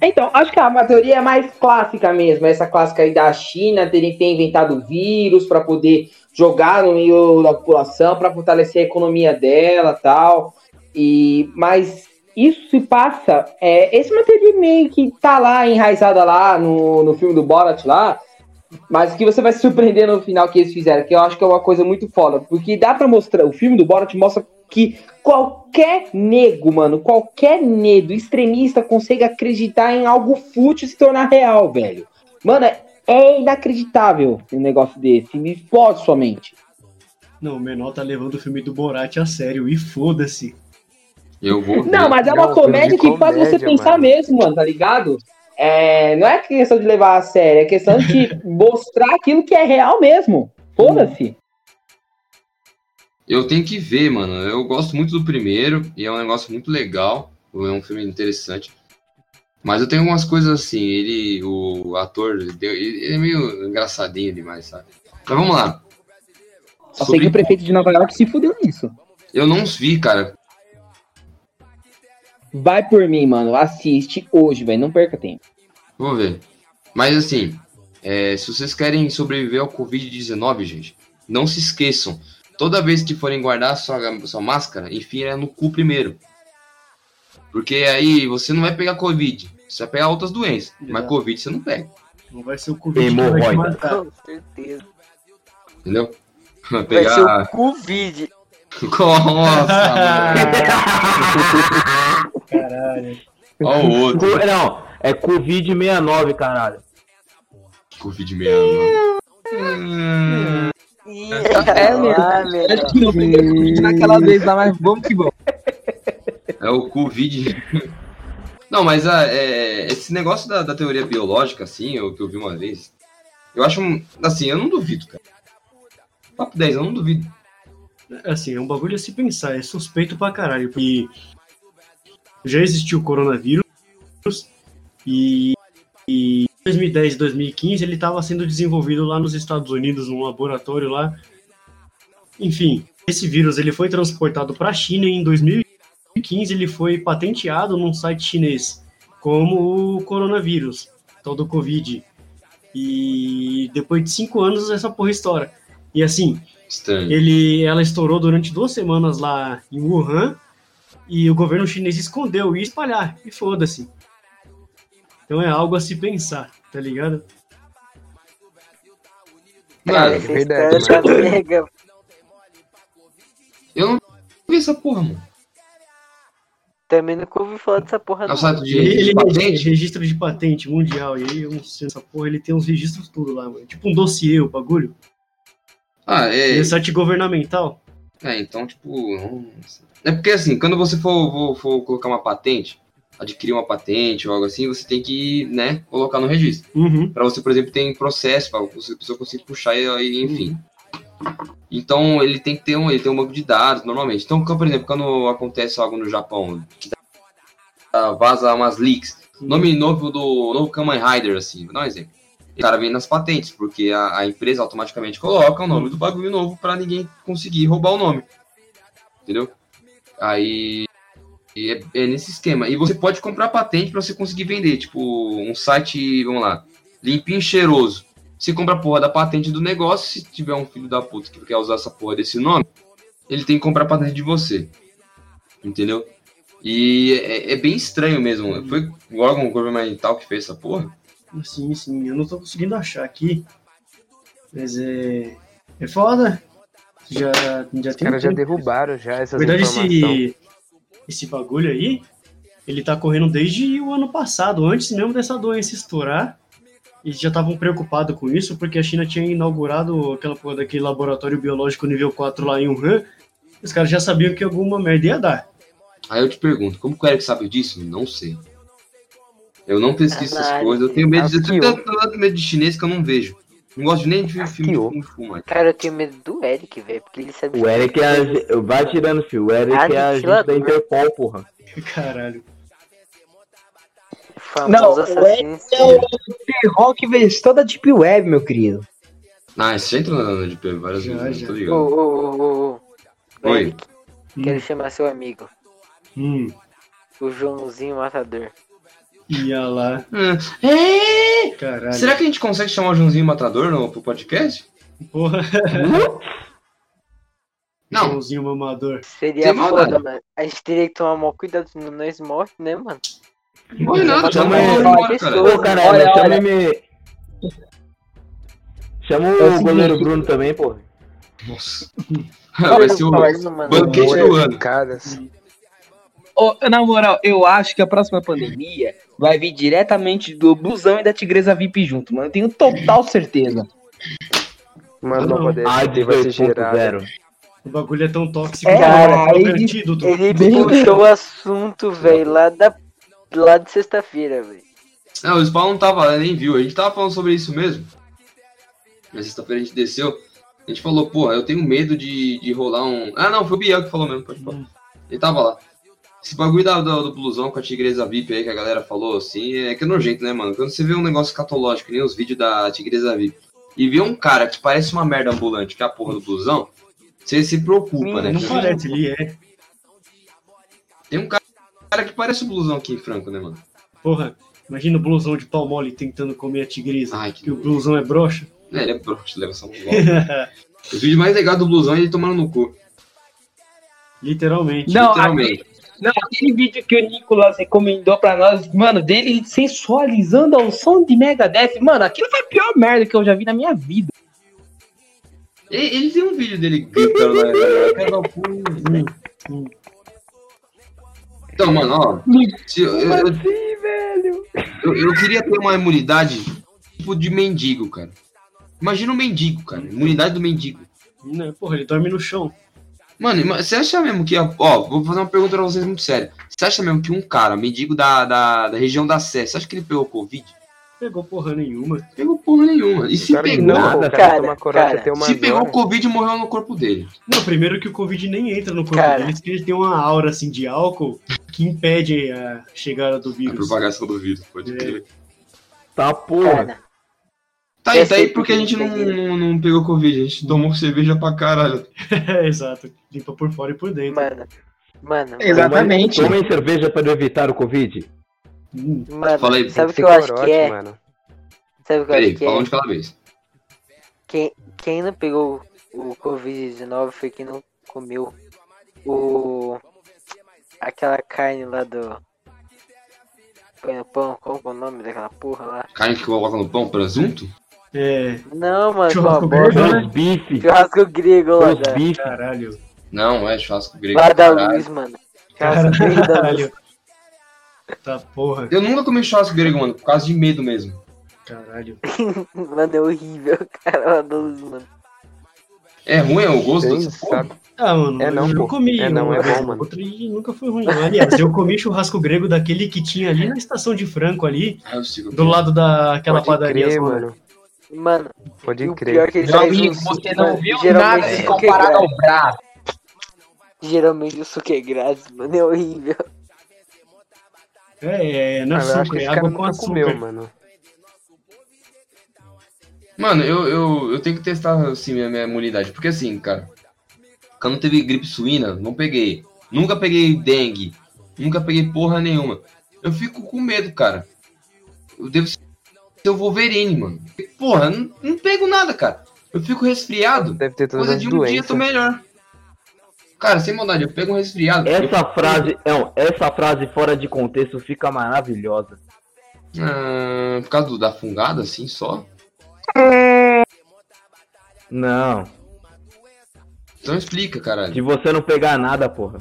Então, acho que a teoria é mais clássica mesmo, essa clássica aí da China terem ter inventado vírus para poder jogar no meio da população, para fortalecer a economia dela tal. E, mas isso se passa. É, essa uma teoria meio que tá lá, enraizada lá no, no filme do Borat lá. Mas que você vai se surpreender no final que eles fizeram, que eu acho que é uma coisa muito foda. Porque dá pra mostrar, o filme do Borat mostra que qualquer nego, mano, qualquer nego extremista consegue acreditar em algo fútil e se tornar real, velho. Mano, é, é inacreditável um negócio desse. Me explode sua mente. Não, o menor tá levando o filme do Borat a sério e foda-se. Eu vou. Não, mas é uma Não, comédia que faz você comédia, pensar mano. mesmo, mano, tá ligado? É, não é questão de levar a sério, é questão de mostrar aquilo que é real mesmo. Foda-se. Eu tenho que ver, mano. Eu gosto muito do primeiro e é um negócio muito legal. É um filme interessante. Mas eu tenho algumas coisas assim. Ele, o ator, ele, é meio engraçadinho demais, sabe? Mas vamos lá. Só sei Sobre- que o prefeito de Nova York se fudeu nisso. Eu não vi, cara. Vai por mim, mano. Assiste hoje, velho. Não perca tempo. Vou ver. Mas assim, é, se vocês querem sobreviver ao Covid-19, gente, não se esqueçam. Toda vez que forem guardar sua, sua máscara, enfia ela no cu primeiro. Porque aí você não vai pegar Covid. Você vai pegar outras doenças. Mas. Covid você não pega. Não vai ser o Covid que vai te Hemorroida. matar. Com certeza. Entendeu? Vai Vai ser pegar. o Covid. Nossa, mano. Caralho. Olha o outro. Co- Não, é Covid-69, caralho. Covid-19. É mesmo. Acho que não peguei Covid naquela vez lá, mas vamos que vamos. É o Covid. Não, mas ah, é, esse negócio da, da teoria biológica, assim, o que eu vi uma vez, eu acho, um- assim, eu não duvido, cara. Papo 10, eu não duvido. Assim, é um bagulho a se pensar, é suspeito pra caralho, porque já existiu o coronavírus e, e em 2010 e 2015 ele estava sendo desenvolvido lá nos Estados Unidos, num laboratório lá. Enfim, esse vírus ele foi transportado para a China e em 2015 ele foi patenteado num site chinês como o coronavírus, tal do Covid. E depois de cinco anos essa porra estoura. E assim, Estranho. ele, ela estourou durante duas semanas lá em Wuhan e o governo chinês escondeu e ia espalhar, e foda-se. Então é algo a se pensar, tá ligado? Mano, é Essa verdade, eu não vi essa porra, mano. Também nunca ouvi falar dessa porra É o não. site de, Ele, de patente? registro de patente mundial, e aí eu não sei essa porra, ele tem uns registros tudo lá, mano. Tipo um dossiê, o bagulho. Ah, E é. é site governamental. É, então, tipo. nossa. É porque assim, quando você for, for, for colocar uma patente, adquirir uma patente ou algo assim, você tem que, né, colocar no registro. Uhum. Para você, por exemplo, tem processo, para você pessoa conseguir puxar e, enfim. Então ele tem que ter um, ele tem um banco de dados normalmente. Então, por exemplo, quando acontece algo no Japão, que vaza umas leaks, nome novo do novo Kamen Rider, assim, vou dar um exemplo. O cara vem nas patentes, porque a, a empresa automaticamente coloca o nome do bagulho novo para ninguém conseguir roubar o nome. Entendeu? Aí é, é nesse esquema. E você pode comprar patente para você conseguir vender. Tipo, um site, vamos lá, limpinho cheiroso. Você compra a porra da patente do negócio. Se tiver um filho da puta que quer usar essa porra desse nome, ele tem que comprar a patente de você. Entendeu? E é, é bem estranho mesmo. Foi o órgão governamental que fez essa porra? Sim, sim, eu não tô conseguindo achar aqui. Mas é. É foda. Já, já Os caras já derrubaram já Na essas verdade, esse, esse bagulho aí, ele tá correndo desde o ano passado, antes mesmo dessa doença estourar. E já estavam preocupados com isso, porque a China tinha inaugurado aquela porra daquele laboratório biológico nível 4 lá em Wuhan. Os caras já sabiam que alguma merda ia dar. Aí eu te pergunto, como que o Eric sabe disso? Não sei. Eu não pesquiso essas Análise. coisas. Eu tenho medo de, eu tenho tanto, tanto medo de chinês que eu não vejo. Não gosto nem de ver filme de. Kung Fu, mano. Cara, eu tenho medo do Eric, velho, porque ele sabe. O Eric é a... Vai tirando, filho. O Eric é a agente da. Interpol, porra. Caralho. famoso Não, o assassino. É o T-Rock vez toda a Deep Web, meu querido. Ah, você entra na de P várias vezes, tô ligado. ô, ô, ô, ô. Oi. Eric, quero chamar seu amigo, Hum. o Joãozinho Matador. Ia lá. É! Caralho. Será que a gente consegue chamar o Joãozinho Matador no, pro podcast? Porra, Não, Joãozinho mamador. Seria foda, mano. A gente teria que tomar maior cuidado senão nós morre, né, mano? morre nada, Mas chama ele Pô, caralho, Olha, chama ele. Chama É o seguinte- goleiro Bruno também, porra. Nossa. Vai ser o banquete do ano. Caras. Na moral, eu acho que a próxima pandemia vai vir diretamente do blusão e da tigresa VIP junto, mano. Eu tenho total certeza. Uma Não. nova Ai, vai ser gerada. 2.0. O bagulho é tão tóxico É, que cara, é ele- o antídoto. Ele Bem- puxou o assunto, velho, lá, da, lá de sexta-feira, velho. Não, o Spawn não tava, nem viu. A gente tava falando sobre isso mesmo. Na sexta-feira a gente desceu. A gente falou, porra, eu tenho medo de, de rolar um. Ah, não, foi o Biel que falou mesmo, pode falar. Hum. Ele tava lá. Esse bagulho da, do, do blusão com a tigresa VIP aí que a galera falou, assim, é que é nojento, né, mano? Quando você vê um negócio catológico, que nem os vídeos da tigresa VIP, e vê um cara que parece uma merda ambulante, que é a porra do blusão, você se preocupa, né? Não Porque parece, ele é. Tem um cara, cara que parece o blusão aqui em Franco, né, mano? Porra, imagina o blusão de pau mole tentando comer a tigresa. Ai, que que o blusão é broxa. É, ele é broxo, leva essa bola. Os vídeos mais legais do blusão é ele tomando no cu. Literalmente. Não, literalmente. Não, aquele vídeo que o Nicolas recomendou pra nós, mano, dele sensualizando ao som de Megadeth, mano, aquilo foi a pior merda que eu já vi na minha vida. Ele, tem um vídeo dele gritando, né? Então, mano, ó. Se eu, eu, eu, eu- eu queria ter uma imunidade tipo de mendigo, cara. Imagina um mendigo, cara. Imunidade do mendigo. Né, Porra, ele dorme no chão. Mano, você acha mesmo que. Ó, vou fazer uma pergunta pra vocês muito séria. Você acha mesmo que um cara, mendigo da, da, da região da Sé, você acha que ele pegou Covid? Pegou porra nenhuma. Pegou porra nenhuma. E se Claro que pegou, não, o cara, Cara, cara, se pegou zona. Covid, morreu no corpo dele. Não, primeiro que o Covid nem entra no corpo Cara. porque ele tem uma aura assim de álcool que impede a chegada do A vírus. propagação do vírus, pode É. crer. Tá porra. Cara, Tá aí, tá aí porque a gente não, não, não pegou Covid, a gente tomou cerveja pra caralho. É, exato. Limpa por fora e por dentro. mano. Mano, Exatamente. Tomem cerveja para evitar o Covid. Hum, mano, Fala aí, sabe o que eu acho que é? mano. Sabe o que eu Peraí, acho que é? de cada vez. Quem, quem não pegou o Covid-19 foi quem não comeu o. aquela carne lá do. Põe no pão, qual que é o nome daquela porra lá? Carne que coloca no pão, presunto? É. Não, mano, Churrasco grego, né? Bife. Churrasco grego lá. Caralho. Não, é churrasco grego. lá da caralho. luz, mano. Churrasco grego. Caralho. Tá porra. Eu nunca comi churrasco grego, mano, por causa de medo mesmo. Caralho. Mano, é horrível, cara, luz, mano. É ruim é o gosto porra? sabe? Ah, mano, É não, eu pô. comi. É não, é bom, mano. outra e nunca foi ruim. não. Aliás, eu comi churrasco grego daquele que tinha ali na estação de Franco ali, Ah, do lado daquela Pode padaria. crer, mano. Mano, Pode o crer. pior que ele Meu faz amigo, você não viu nada se é comparado ao braço. Geralmente o suco é grátis, mano, é horrível. É, é, não é Ah, suco, que é esse cara água com açúcar. comeu, mano. Mano, eu, eu, eu tenho que testar assim minha, minha imunidade. Porque assim, cara, quando teve gripe suína, não peguei. Nunca peguei dengue. Nunca peguei porra nenhuma. Eu fico com medo, cara. Eu devo ser o Wolverine, mano. Porra, não, não pego nada, cara. Eu fico resfriado. Deve ter todas Coisa de um dia eu tô doenças. melhor. Cara, sem maldade, eu pego um resfriado. eu- Essa frase, não, essa frase fora de contexto fica maravilhosa. Ah, por causa do- da fungada, assim, só. Não, Então explica, caralho. se você não pegar nada, porra.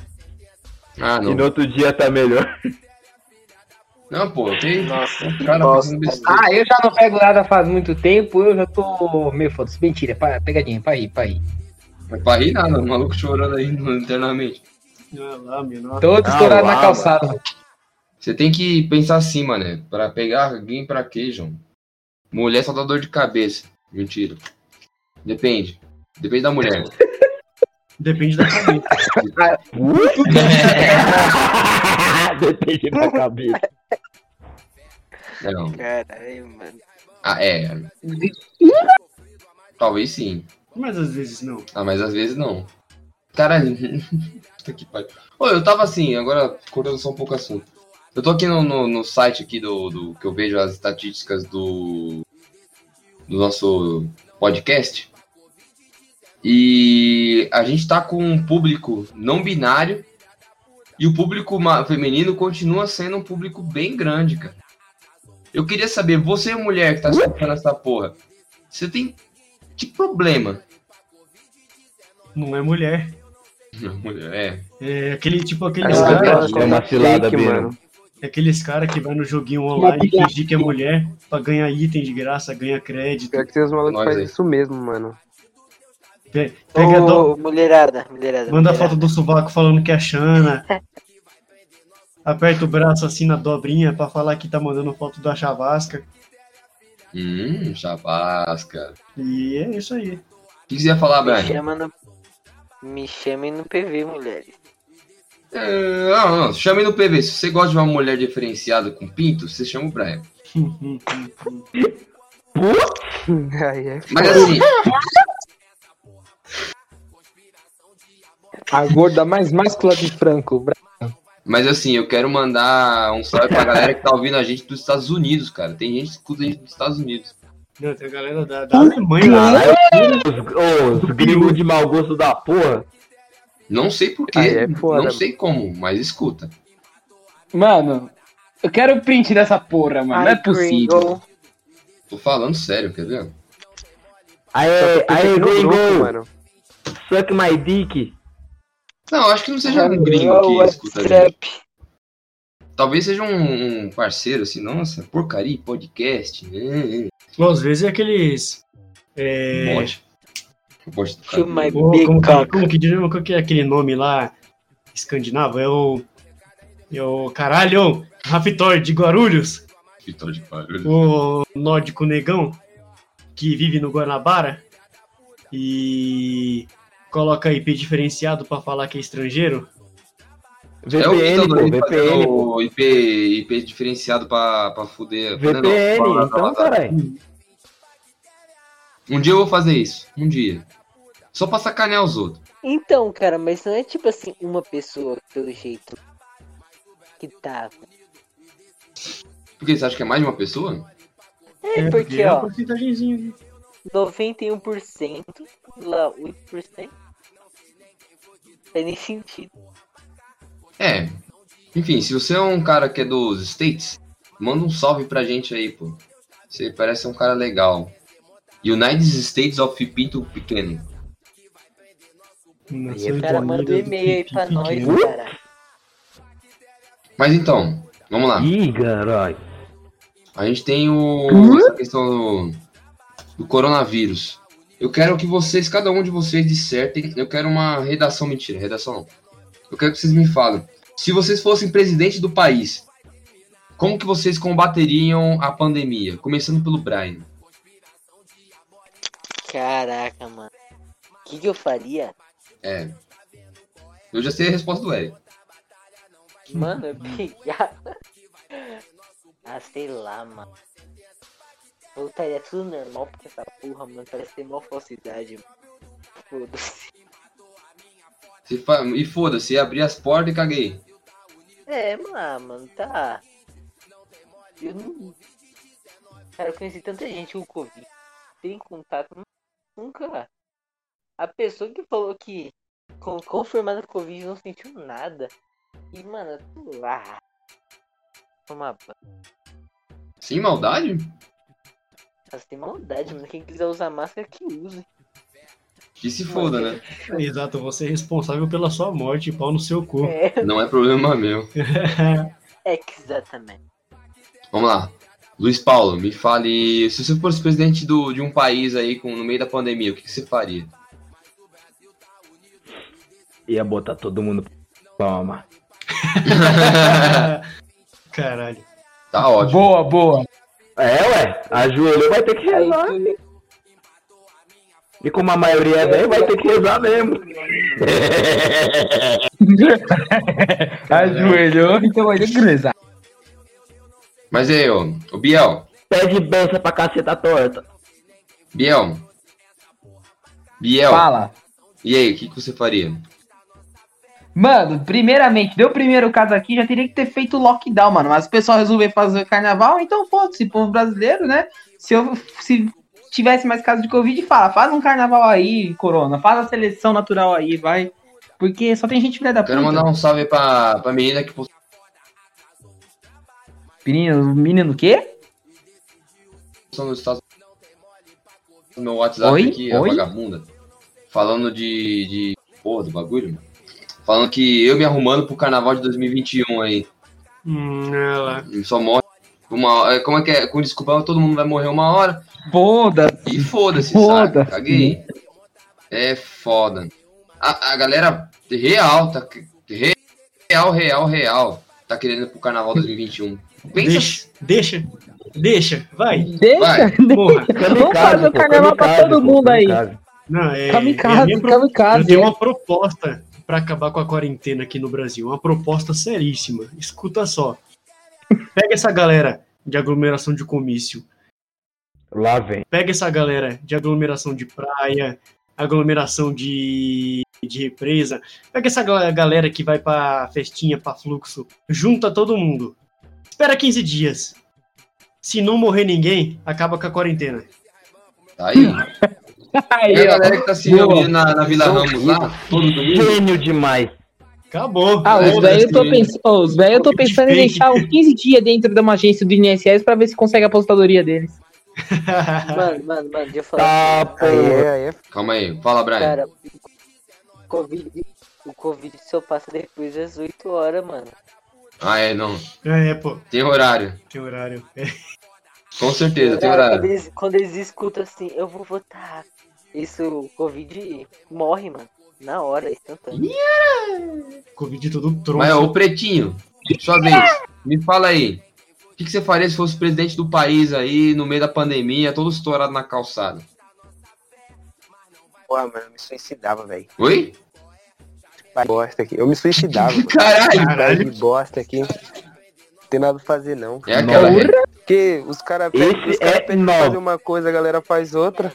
Ah, E não. no outro dia tá melhor. Não, pô, eu tenho. Nossa, cara bosta. fazendo besteira. Ah, eu já não pego nada faz muito tempo, eu já tô meio foda-se. Mentira, pegadinha, pra ir, pra ir. Mas pra rir nada, o maluco chorando aí internamente. Ah, lá. Todo Ah, estourado na calçada. Você tem que pensar assim, mané. Pra pegar alguém pra quê, João? Mulher só dá dor de cabeça. Mentira. Depende. Depende da mulher. Depende da cabeça. Depende da cabeça. Não. caralho, mano. Ah, é. Talvez sim. Mas às vezes não. Ah, mas às vezes não. Caralho. Que pariu. Ô, eu tava assim, agora cortando só um pouco o assunto. Eu tô aqui no, no, no site aqui do, do que eu vejo as estatísticas do, do nosso podcast. E a gente tá com um público não binário. E o público feminino continua sendo um público bem grande, cara. Eu queria saber, você mulher que tá escutando essa porra, você tem que problema? Não é mulher. Não, mulher, é. É aquele tipo aqueles Ah, caras. É uma cilada, Fake, mano. Aqueles caras que vai no joguinho online fingir que é mulher pra ganhar item de graça, ganha crédito. Pior que tem os malucos que fazem isso mesmo, mano. Pe- Pega a do- Ô, mulherada, mulherada. Manda a mulherada. foto do sovaco falando que é Xana. Aperta o braço assim na dobrinha pra falar que tá mandando foto da chavasca. Hum, chavasca. E é isso aí. O que você ia falar, Me Brian? chama no... Me chamem no PV, mulheres. É, não, não, chame no PV. Se você gosta de uma mulher diferenciada com pinto, você chama o Brian. Aí é Mas assim, A gorda mais máscula de Franco. Mas assim, eu quero mandar um salve pra galera que tá ouvindo a gente dos Estados Unidos, cara. Tem gente que escuta a gente dos Estados Unidos. Não, tem a galera da, da Alemanha lá. Os, os gringos de mau gosto da porra. Não sei porquê, é não sei como, mas escuta. Mano, eu quero o print dessa porra, mano. Não é possível. Gringo. Tô falando sério, quer ver? Aê, aê, gringo! mano. Suck my dick. Não, acho que não seja um gringo que escuta a gente. Talvez seja um, um parceiro assim, nossa, porcaria, podcast. né? Bom, às vezes é aqueles. É, Bote. Bote do To cara. my Ô, big como, cock. como que diz- qual que é aquele nome lá escandinavo? É o. É o. Caralho! Raptor de Guarulhos, Vitor de barulho. o nórdico negão que vive no Guanabara e coloca IP diferenciado pra falar que é estrangeiro. É o VPN, pô, Doido VPN, pô. IP, IP diferenciado pra, pra fuder. fuder não, VPN, pra- então, caralho. Um dia eu vou fazer isso. Um dia. Só pra sacanear os outros. Então, cara, mas não é tipo assim, uma pessoa pelo jeito que tá. Por que você acha que é mais de uma pessoa? É, porque, é uma ó, porcentagemzinha ali. 91%, lá 8%. Tem nem sentido. É. Enfim, se você é um cara que é dos States, manda um salve pra gente aí, pô. Você parece um cara legal. United States of Pinto Pequeno. O cara manda um e-mail aí pra nós, cara. Mas então, vamos lá. Ih, caralho. A gente tem o, essa questão do, do coronavírus. Eu quero que vocês, cada um de vocês, dissertem. Eu quero uma redação, mentira, redação não. Eu quero que vocês me falem. Se vocês fossem presidente do país, como que vocês combateriam a pandemia? Começando pelo Brian. Caraca, mano. O que, que eu faria? É. Eu já sei a resposta do Eric. Mano, pegar. Ah, sei lá, mano. Voltaria tudo normal porque essa porra, mano, parece ter mó falsidade. Foda-se. Se fa- E foda-se, abri as portas e caguei. É, mano, mano, tá. Eu não. Cara, eu conheci tanta gente com Covid. Tem contato, nunca. A pessoa que falou que com, confirmada Covid não sentiu nada. E, mano, sei lá. Toma banho. Sem maldade? Mas tem maldade, mano. Quem quiser usar máscara, que use. Que se foda, né? Exato, você é responsável pela sua morte, pau no seu cu. É, Não é problema meu. exatamente. Vamos lá. Luiz Paulo, me fale. Se você fosse presidente do, de um país aí com, no meio da pandemia, o que, que você faria? Ia botar todo mundo pra mamar. Caralho. Tá ótimo. Boa, boa. É, ué. Ajoelhou, vai ter que rezar. E como a maioria é velho, vai ter que rezar mesmo. Ajoelhou, então vai ter que rezar. Mas aí, ô, ô Biel, Pede benção pra caceta torta. Biel. Biel, Fala. e aí, o que, que você faria? Mano, primeiramente, deu o primeiro caso aqui, já teria que ter feito lockdown, mano. Mas o pessoal resolveu fazer carnaval, então foda-se, povo brasileiro, né? Se eu se tivesse mais casos de Covid, fala, faz um carnaval aí, Corona, faz a seleção natural aí, vai. Porque só tem gente filha da puta. Quero mandar um salve pra, pra menina que postou Menino, menino o quê? nos Estados no meu WhatsApp Oi? aqui, a Oi? vagabunda. Falando de, de. Porra, do bagulho, mano. Falando que eu me arrumando pro carnaval de 2021 aí. Hum, olha lá. Só morre. Uma, é, como é que é? Com desculpa, todo mundo vai morrer uma hora. Foda. E foda-se, Foda-se. sabe? Caguei. É foda. A, a galera real, tá. Real, real, real. Tá querendo ir pro carnaval 2021. Pensa. Deixa, deixa, deixa, vai. Deixa, Vai. Porra. Vamos fazer o carnaval pra todo mundo aí. Não, é, é Kamikaze, minha pro- kamikaze. Eu tenho uma proposta pra acabar com a quarentena aqui no Brasil. Uma proposta seríssima. Escuta só. Pega essa galera de aglomeração de comício. Lá vem. Pega essa galera de aglomeração de praia, aglomeração de, de represa. Pega essa gal- galera que vai pra festinha, pra fluxo. Junta todo mundo. Espera 15 dias. Se não morrer ninguém, acaba com a quarentena. Tá aí. Aí, E a ó. galera que tá se reunindo na, na Vila Ramos lá, todo domingo. Gênio demais. Acabou. Ah, os velhos eu tô pensando, os velhos eu tô pensando em deixar uns 15 dias dentro de uma agência do INSS pra ver se consegue a apostadoria deles. Mano, mano, mano, deixa eu falar. Tá, Aí é, aí é Calma aí, fala, Brian. Cara, o Covid, o Covid só passa depois das 8 horas, mano. Ah, é, não. é, pô, Tem horário. tem horário. É. Com certeza, tem horário. quando, eles, quando eles escutam assim, eu vou votar. Isso, o Covid morre, mano. Na hora, instantâneo. Covid todo tronco. Mas, ô, Pretinho, sua vez, me fala aí. O que, que você faria se fosse presidente do país aí, no meio da pandemia, todo estourado na calçada? Porra, mano, eu me suicidava, velho. Oi? Bosta aqui. Eu me suicidava. Caralho! Pai de bosta aqui. Não tem nada pra fazer, não. É aquela. Porque os caras Esse cara é novo. fazer uma coisa, a galera faz outra.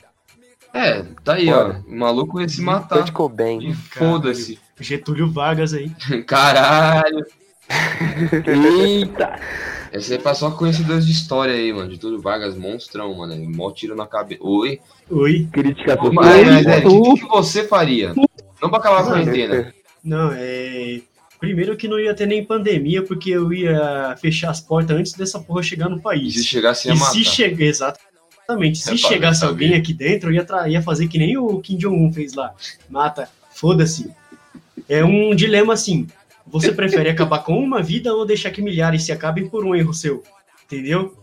É, tá aí, ó. O maluco ia se matar. Kurt Cobain. E Foda-se. Getúlio Vargas aí. Caralho. Eita. Esse aí passou conhecedores de história aí, mano. De tudo Vargas, monstrão, mano. Ele Mó tiro na cabeça. Oi. Oi. Crítica Mas, social. mas, é, o que, que você faria? Não pra acabar com a quarentena. Não, é. Primeiro que não ia ter nem pandemia, porque eu ia fechar as portas antes dessa porra chegar no E país. se chegasse a E matar. se chegar, exatamente, se É chegasse alguém aqui dentro, eu ia, ia fazer que nem o Kim Jong-un fez lá. Mata, foda-se. É um dilema assim. Você prefere acabar com uma vida ou deixar que milhares se acabem por um erro seu? Entendeu?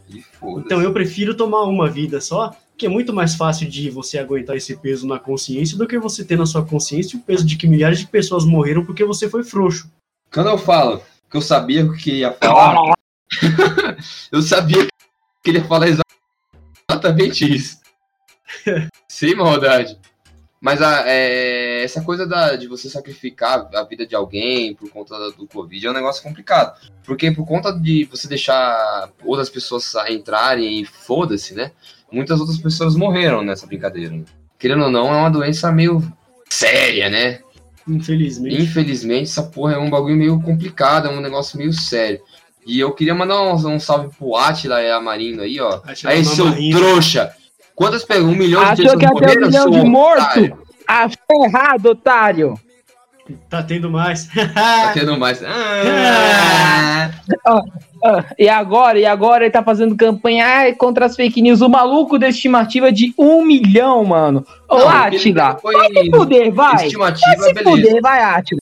Então eu prefiro tomar uma vida só, que é muito mais fácil de você aguentar esse peso na consciência do que você ter na sua consciência o peso de que milhares de pessoas morreram porque você foi frouxo. Quando eu falo que eu sabia o que ia falar, eu sabia que ele ia falar exatamente isso. Sem maldade. Mas a, é, essa coisa da, de você sacrificar a vida de alguém por conta do Covid é um negócio complicado. Porque por conta de você deixar outras pessoas entrarem e foda-se, né? Muitas outras pessoas morreram nessa brincadeira. né? Querendo ou não, é uma doença meio séria, né? Infelizmente. Infelizmente, essa porra é um bagulho meio complicado, é um negócio meio sério. E eu queria mandar um, um salve pro Atila e a Marino aí, ó. Atila aí, seu Marino. trouxa! Quantas perguntas? Um milhão de Achou pessoas que ia ter um milhão de morto? otário? Achou errado, otário. Tá tendo mais. Tá tendo mais. Ah, Ah, e agora, e agora ele tá fazendo campanha contra as fake news. O maluco da estimativa de um milhão, mano. Ô, Não, Atila, foi vai se fuder, vai. Vai estimativa, se beleza. fuder, vai, Atila.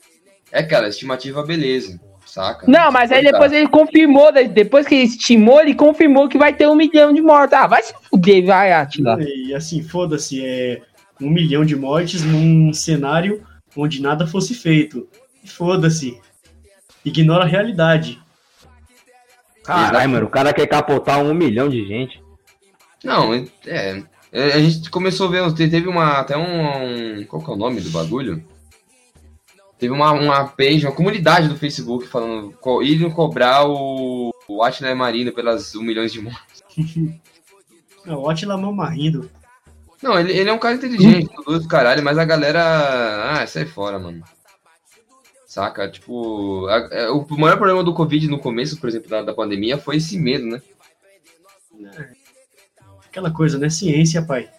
É, cara, estimativa, beleza. Saca? Não, mas aí depois ele confirmou, de- depois que ele estimou, ele confirmou que vai ter um milhão de mortos. Ah, vai se fuder, vai, Atila. E assim, foda-se, é um milhão de mortes num cenário onde nada fosse feito. Foda-se. Ignora a realidade. Caralho, mano, o cara quer capotar um milhão de gente. Não, é. é, A gente começou a ver, te- teve uma, até um, um- Qual que é o nome do bagulho? Teve uma, uma page, uma comunidade do Facebook falando. Indo cobrar o, o Atila Marino pelas um milhão de mortes. É, O Atila Mamarrindo. Não, ele, ele é um cara inteligente, tudo do caralho, mas a galera. Ah, sai fora, mano. Saca? Tipo, a- é, o maior problema do Covid no começo, por exemplo, da, da pandemia, foi esse medo, né? Aquela coisa, né? Ciência, pai.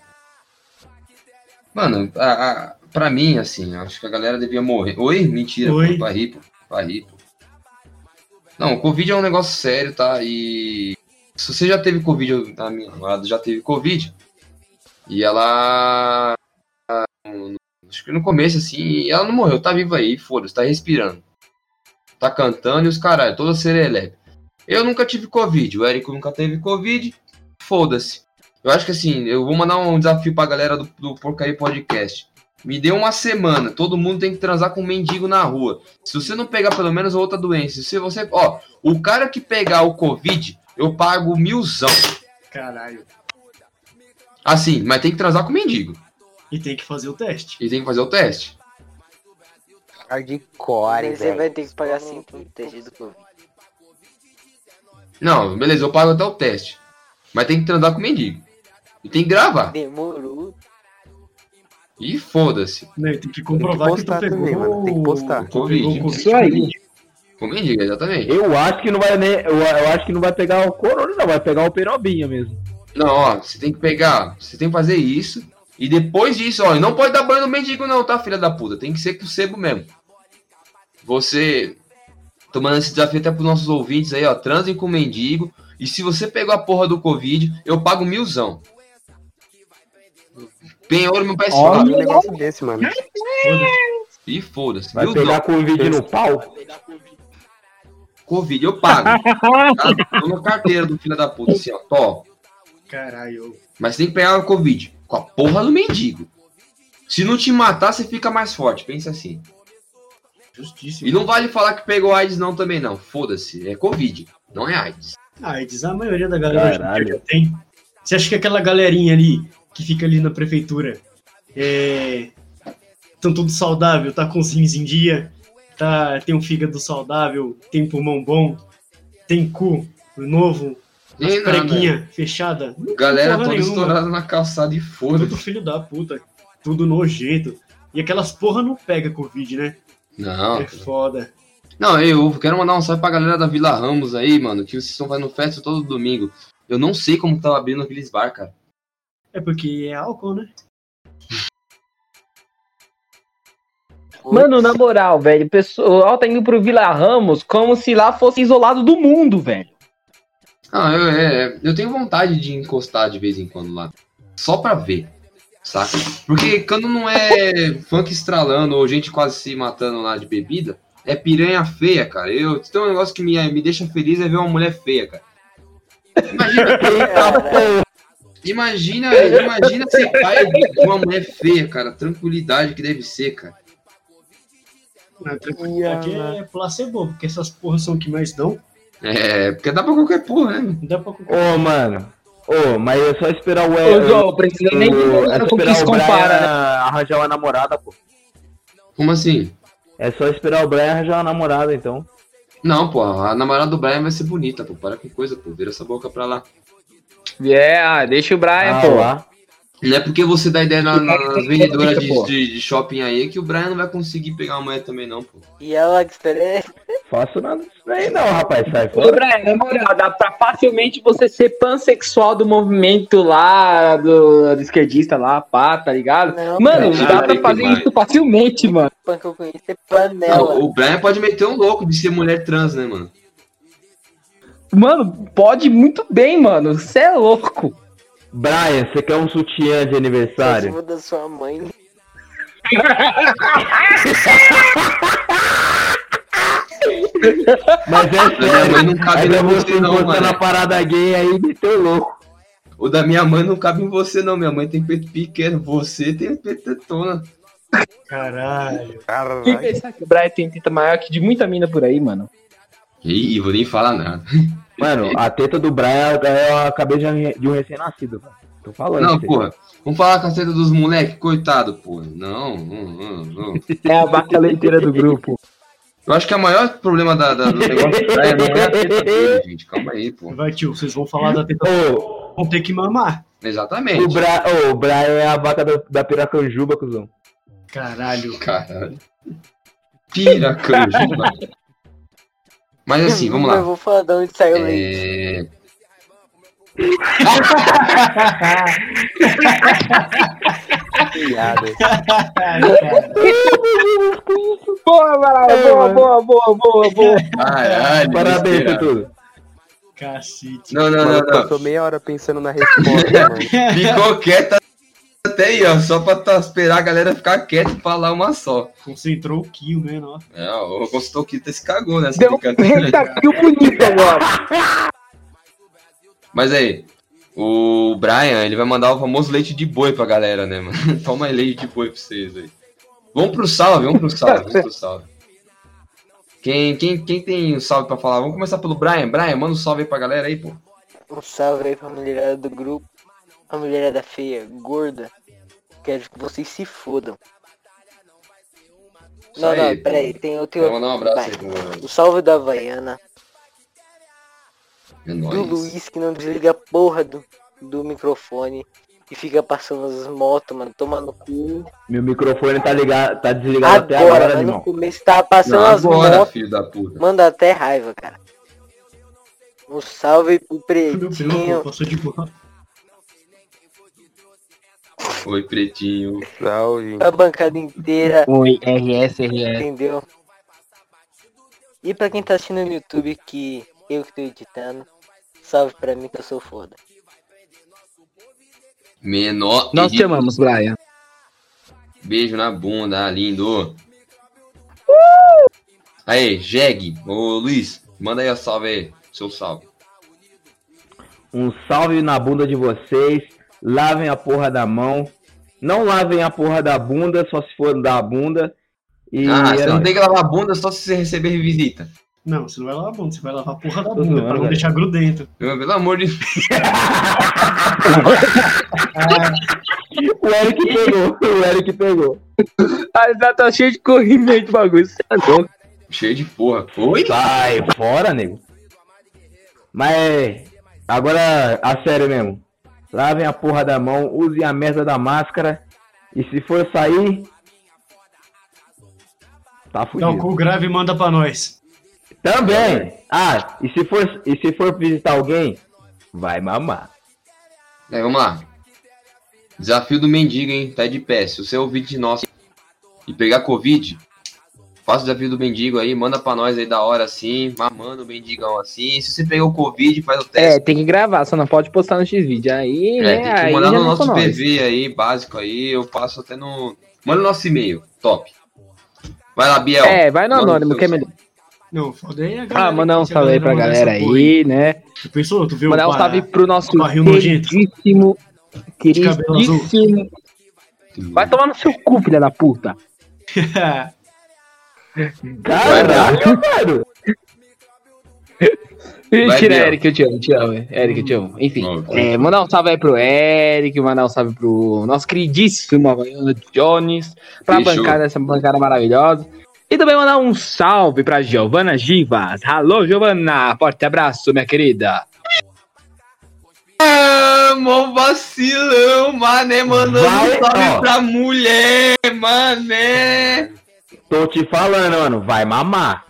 Mano, a, a, pra mim, assim, acho que a galera devia morrer. Oi? Mentira, Oi. pô, vai rir, pô. Vai rir, pô. Não, o Covid é um negócio sério, tá? E se você já teve Covid, a minha namorada já teve Covid, e ela. ah, Acho que no começo, assim, ela não morreu, tá viva aí, foda-se, tá respirando. Tá cantando e os caralho, toda serelepe. Eu nunca tive Covid, o Érico nunca teve Covid, foda-se. Eu acho que assim, eu vou mandar um desafio pra galera do, do Porcaria Podcast. Me dê uma semana, todo mundo tem que transar com um mendigo na rua. Se você não pegar pelo menos outra doença, se você. Ó, o cara que pegar o Covid, eu pago milzão. Caralho. Assim, mas tem que transar com o mendigo. E tem que fazer o teste. E tem que fazer o teste. Hardcore, Mas você vai ter que pagar 5 pro teste do Covid. Não, beleza, eu pago até o teste. Mas tem que transar com o mendigo. E tem que gravar. Demorou. E foda-se. Né? Tem que comprovar Tem que, que tu postar pegou. também. Tem que postar. pegou o Covid. Covid Isso aí. com mendigo. Com o mendigo, exatamente. Eu acho que não vai nem. Eu, eu acho que não vai pegar o corona, não, vai pegar o perobinha mesmo. Não, ó, você tem que pegar, você tem que fazer isso. E depois disso, ó, não pode dar banho no mendigo, não, tá, filha da puta? Tem que ser com sebo mesmo. Você, tomando esse desafio até pros nossos ouvintes aí, ó, transem com o mendigo. E se você pegou a porra do Covid, eu pago milzão. Penhor meu PS4. Olha. Um negócio desse, mano. E foda-se. Vai pegar Covid no pau. Covid, eu pago. tá? Tô na carteira do filho da puta, assim, ó, top. Caralho. Mas tem que pegar o Covid com a porra do mendigo. Se não te matar, você fica mais forte. Pensa assim. Justíssimo. E não vale falar que pegou AIDS não também, não. Foda-se. É Covid, não é AIDS. Ah, AIDS, a maioria da galera já tem. Você acha que aquela galerinha ali que fica ali na prefeitura é. Estão tudo saudável, tá com os rins em dia, tá, tem um fígado saudável, tem pulmão bom, tem cu novo, nada. preguinha fechada. Não tem Galera toda nenhuma. estourada na calçada e Tudo foda-se. filho da puta, tudo nojento. E aquelas porra não pega Covid, né? Não. É foda. Não, eu quero mandar um salve pra galera da Vila Ramos aí, mano. Que vocês estão fazendo festa todo domingo. Eu não sei como tava abrindo aqueles bar, cara. É porque é álcool, né? Mano, na moral, velho, o pessoal tá indo pro Vila Ramos como se lá fosse isolado do mundo, velho. Ah, eu, é, eu tenho vontade de encostar de vez em quando lá. Só pra ver. Saca? Porque quando não é funk estralando ou gente quase se matando lá de bebida, é piranha feia, cara. Eu, tem um negócio que me, me deixa feliz é ver uma mulher feia, cara. Imagina, imagina, imagina ser pai de uma mulher feia, cara. Tranquilidade que deve ser, cara. Não, tranquilidade é placebo, porque essas porras são o que mais dão. É, porque dá pra qualquer porra, né? Dá pra qualquer Ô, mano. Ô, mas é só esperar o Ô, João, precisa nem é com que esperar se compara, né? arranjar uma namorada, pô. Como assim? É só esperar o Brian arranjar uma namorada, então. Não, pô, a namorada do Brian vai ser bonita, pô. Para com coisa, pô. Vira essa boca pra lá. É, ah, deixa o Brian, Ah, pô. lá. Não é porque você dá ideia na- na- nas vendedoras de, de- de shopping aí que o Brian não vai conseguir pegar uma mulher também, não, pô. E ela que espera. Faço nada disso aí não, rapaz. Sai Ô, fora. Brian, na moral, dá pra facilmente você ser pansexual do movimento lá, do, do esquerdista lá, pá, tá ligado? Não, Mano, cara, dá pra fazer vai. isso facilmente, mano. Pan que eu conheço é Não, panela. o Brian pode meter um louco de ser mulher trans, né, mano? Mano, pode muito bem, mano. Você é louco. Brian, você quer um sutiã de aniversário? Acima da sua mãe. Mas é sério. mãe não cabe Aí em você não, mano. a parada gay aí meteu louco. O da minha mãe não cabe em você, não. Minha mãe tem peito pequeno. Você tem peito tetona. Caralho. Quem Caralho. pensar que o Brian tem teta maior que de muita mina por aí, mano? Ih, vou nem falar nada. Mano, a teta do Brian é a cabeça de um recém-nascido, velho. Tô falando. Não, porra. Vamos falar com a teta dos moleques, coitado, porra. Não, não, não, não. É a vaca leiteira do grupo. Eu acho que o maior problema da, da- do negócio do Brian não é a teta dele, gente. Calma aí, pô. Vai, tio, vocês vão falar da teta. Ô, Vão ter que mamar. Exatamente. o, Bra... o Brian é a vaca da, da piracanjuba, cuzão. Caralho. Caralho. Piracanjuba. Mas assim, vamos Eu lá. vou falar de onde saiu o leite. É... Piada. Boa, Brian, boa, boa, boa, boa, boa. Caralho. Parabéns por tudo. Cacete. Não, não, não, não. passou meia hora pensando na resposta, mano. Ficou quieta até aí, ó. Só pra tá- esperar a galera ficar quieta e falar uma só. Concentrou o kill, né? Nossa. É, o consultor que se cagou nessa Deu um brincadeira. retaquinho bonito agora. Mas aí, o Brian, ele vai mandar o famoso leite de boi pra galera, né, mano? Toma aí leite de boi pra vocês aí. Vamos pro salve, vamos pro salve, vamos pro salve. Quem, quem, quem tem um salve pra falar? Vamos começar pelo Brian. Brian, manda um salve aí pra galera aí, pô. Um salve aí pra mulherada do grupo. A mulherada feia, gorda. Quero que vocês se fodam. Isso Não, aí, não, peraí, tem outro. Vou mandar um abraço Vai. aí pro O salve da Havaiana, é do nóis. Luiz que não desliga a porra do, do microfone e fica passando as motos, mano, tomando cu. Meu microfone tá, ligado, tá desligado até Agora, agora, mas no animal. começo tava passando Não, as agora, motos, filho da puta. manda até raiva, cara. Um salve pro Meu Deus, pretinho. passou de boa. Oi, pretinho. Salve. A bancada inteira, Oi, RS, RS. entendeu? E pra quem tá assistindo no YouTube, que eu que tô editando, salve pra mim que eu sou foda. Menor. Nós te amamos, Brian. Beijo na bunda, lindo. Aí, Jeg. Ô, Luiz, manda aí a salve aí. Seu salve. Um salve na bunda de vocês. Lavem a porra da mão. Não lavem a porra da bunda, só se for da bunda. E ah, você não nóis. tem que lavar a bunda só se você receber visita. Não, você não vai lavar a bunda, você vai lavar a porra da Tô bunda zoando, pra não velho. deixar grudento. Pelo amor de Deus. O Eric pegou, o Eric pegou. Ah, já tá cheio de corrimento de bagulho. Você é louco. Cheio de porra. Oi? Sai fora, nego. Mas agora, a sério mesmo. Lavem a porra da mão, usem a merda da máscara. E se for sair. Tá fudido. Então, com o grave manda pra nós. Também. Ah, e se for, e se for visitar alguém, vai mamar. É, vamos lá. Desafio do mendigo, hein? Tá de pé. Se você é ouvinte nosso e pegar Covid, Faça o desafio do mendigo aí, manda pra nós aí da hora assim, mamando o mendigão assim. Se você pegou Covid, faz o É, teste. tem que gravar, só não pode postar no X-Vídeo. Aí, É, né? tem que mandar no é nosso. PV aí, básico aí, eu passo até no. Manda no nosso e-mail, top. Vai lá, Biel. É, vai no anônimo, que é melhor. Não, foda aí a galera. Ah, mandar um salve aí pra manda galera aí. aí, né? Tu pensou? Tu viu Mandar um o salve pro nosso queridíssimo. Queridíssimo. Vai tomar no seu cu, filha da puta. Caralho, mano. Mentira. Eric, eu te amo, te amo. Eric, eu te amo. Enfim, Ok. é, mandar um salve aí pro Eric, mandar um salve pro nosso queridíssimo Havaiana Jones, pra Fechou. bancada, essa bancada maravilhosa. E também mandar um salve pra Giovana Givas. Alô, Giovana, forte abraço, minha querida. Ah, mó vacilão, mané, mandando Vai, um salve ó. pra mulher, mané. Tô te falando, mano. Vai mamar.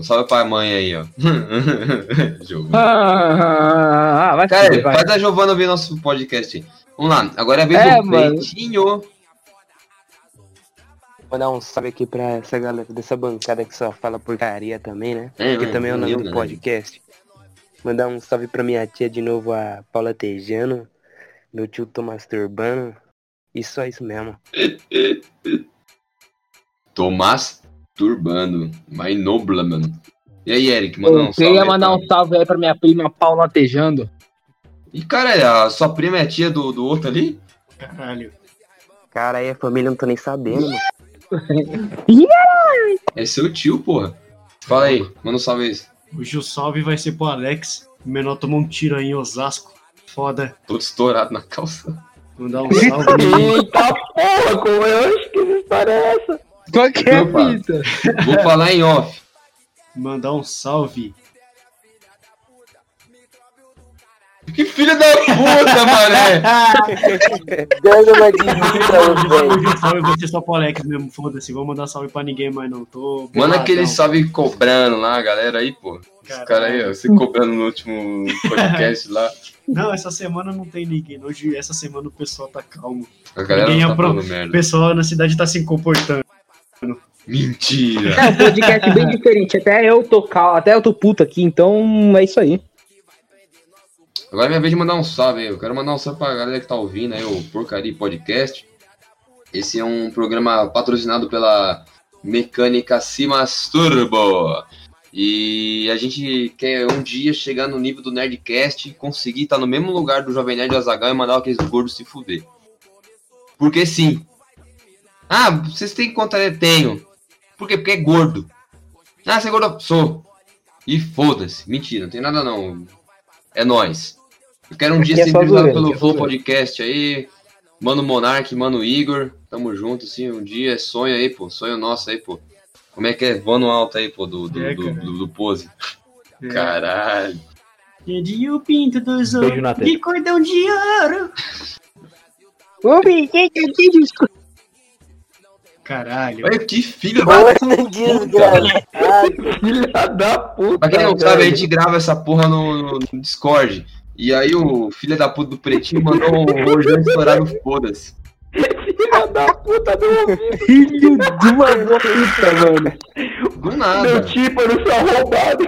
Salve pra mãe aí, ó. Jogo. Ah, vai Cara, vai. faz a Giovana ouvir nosso podcast. aí. Vamos lá, agora é a vez É, do. Vou dar um salve aqui pra essa galera dessa bancada que só fala porcaria também, né? É, que mano, também é o nome do né? podcast. Mandar um salve pra minha tia de novo, a Paula Tejano. Meu tio tô masturbando. E só isso mesmo. Tomás Turbando. My Nobla, mano. E aí, Eric, manda um Eu salve. ia aí mandar um salve aí pra minha prima Paula Tejando. E, cara, a sua prima é tia do, do outro ali? Caralho. Cara, aí a família não tô nem sabendo, mano. É seu tio, porra. Fala aí, manda um salve aí. Hoje o salve vai ser pro Alex. O menor tomou um tiro aí em Osasco. Foda. Todo estourado na calça. Mandar um salve. Eita porra, como eu acho que história é essa? Qual que é a fita? Vou falar em off. mandar um salve. Que filho da puta, mané! Dando uma de pra Hoje, velho. hoje o salve vai ser só pro Alex mesmo. Foda-se. Vou mandar salve pra ninguém mais não. Tô. Manda aquele salve cobrando lá, galera aí, pô. Os caras aí, ó, você cobrando no último podcast lá. Não, essa semana não tem ninguém. Hoje, essa semana o pessoal tá calmo. A galera Ninguém tá apro- falando O pessoal na cidade tá se comportando. Mentira! É um podcast bem diferente. Até eu tô cal, até eu tô puto aqui, então é isso aí. Agora é minha vez de mandar um salve aí. Eu quero mandar um salve pra galera que tá ouvindo aí o Porcaria Podcast. Esse é um programa patrocinado pela Mecânica Simas Turbo. E a gente quer um dia chegar no nível do Nerdcast, conseguir estar no mesmo lugar do Jovem Nerd Azagal e mandar aqueles gordos se fuder. Porque sim. Ah, vocês têm conta? Eu tenho. Por quê? Porque é gordo. Ah, você é gordo? Sou. E foda-se. Mentira, não tem nada não. É nóis. Eu quero um dia Aqui é ser entrevistado pelo é Flow zoeira. Podcast aí. Mano Monark, Mano Igor. Tamo junto, sim. Um dia é sonho aí, pô. Sonho nosso aí, pô. Como é que é? Voando alto aí, pô, do, do, É, do, do- do pose. É. Caralho. Dedinho pinto dos Beijo outros. na testa. De cordão de ouro. Caralho. Olha que filho da desgraçado. Filha da puta. Pra quem não sabe, a gente grava essa porra no, no Discord. E aí o filho da puta do pretinho mandou o Rojão estourar no foda-se. Filha da puta do ouvido. Filho de uma puta, mano. Do Meu nada. tímpano só roubado.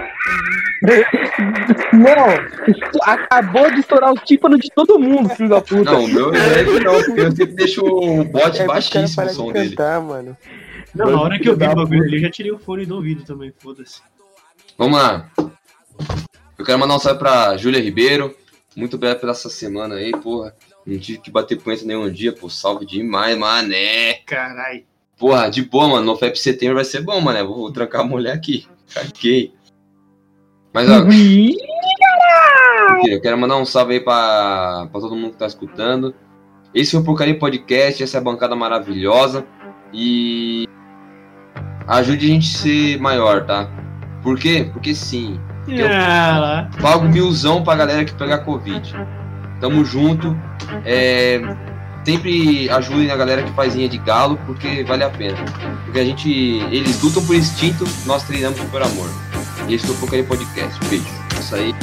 Não, acabou de estourar o tímpano de todo mundo, filho da puta. Não, meu é que não, porque eu sempre deixo o bot É baixíssimo o som de dele. cantar, mano. Não, na hora que eu vi o da bagulho ali, eu já tirei o fone do ouvido também. Foda-se. Vamos lá. Eu quero mandar um salve pra Júlia Ribeiro. Muito obrigado pela essa semana aí, porra. Não tive que bater punheta nenhum dia, pô. Salve demais, mané. Caralho. Porra, de boa, mano. No FEP setembro vai ser bom, mané. Vou trancar a mulher aqui. Caguei. Mas, ó, eu quero mandar um salve aí pra, pra todo mundo que tá escutando. Esse foi o Porcaria Podcast, essa é a bancada maravilhosa. E ajude a gente a ser maior, tá? Por quê? Porque sim. Eu- Ah, lá. Pago milzão pra galera que pegar Covid. Tamo junto. É, sempre ajudem a galera que faz linha de galo, porque vale a pena. Porque a gente. Eles lutam por instinto, nós treinamos por amor. E esse foi o Porcaria Podcast. Beijo. Isso aí.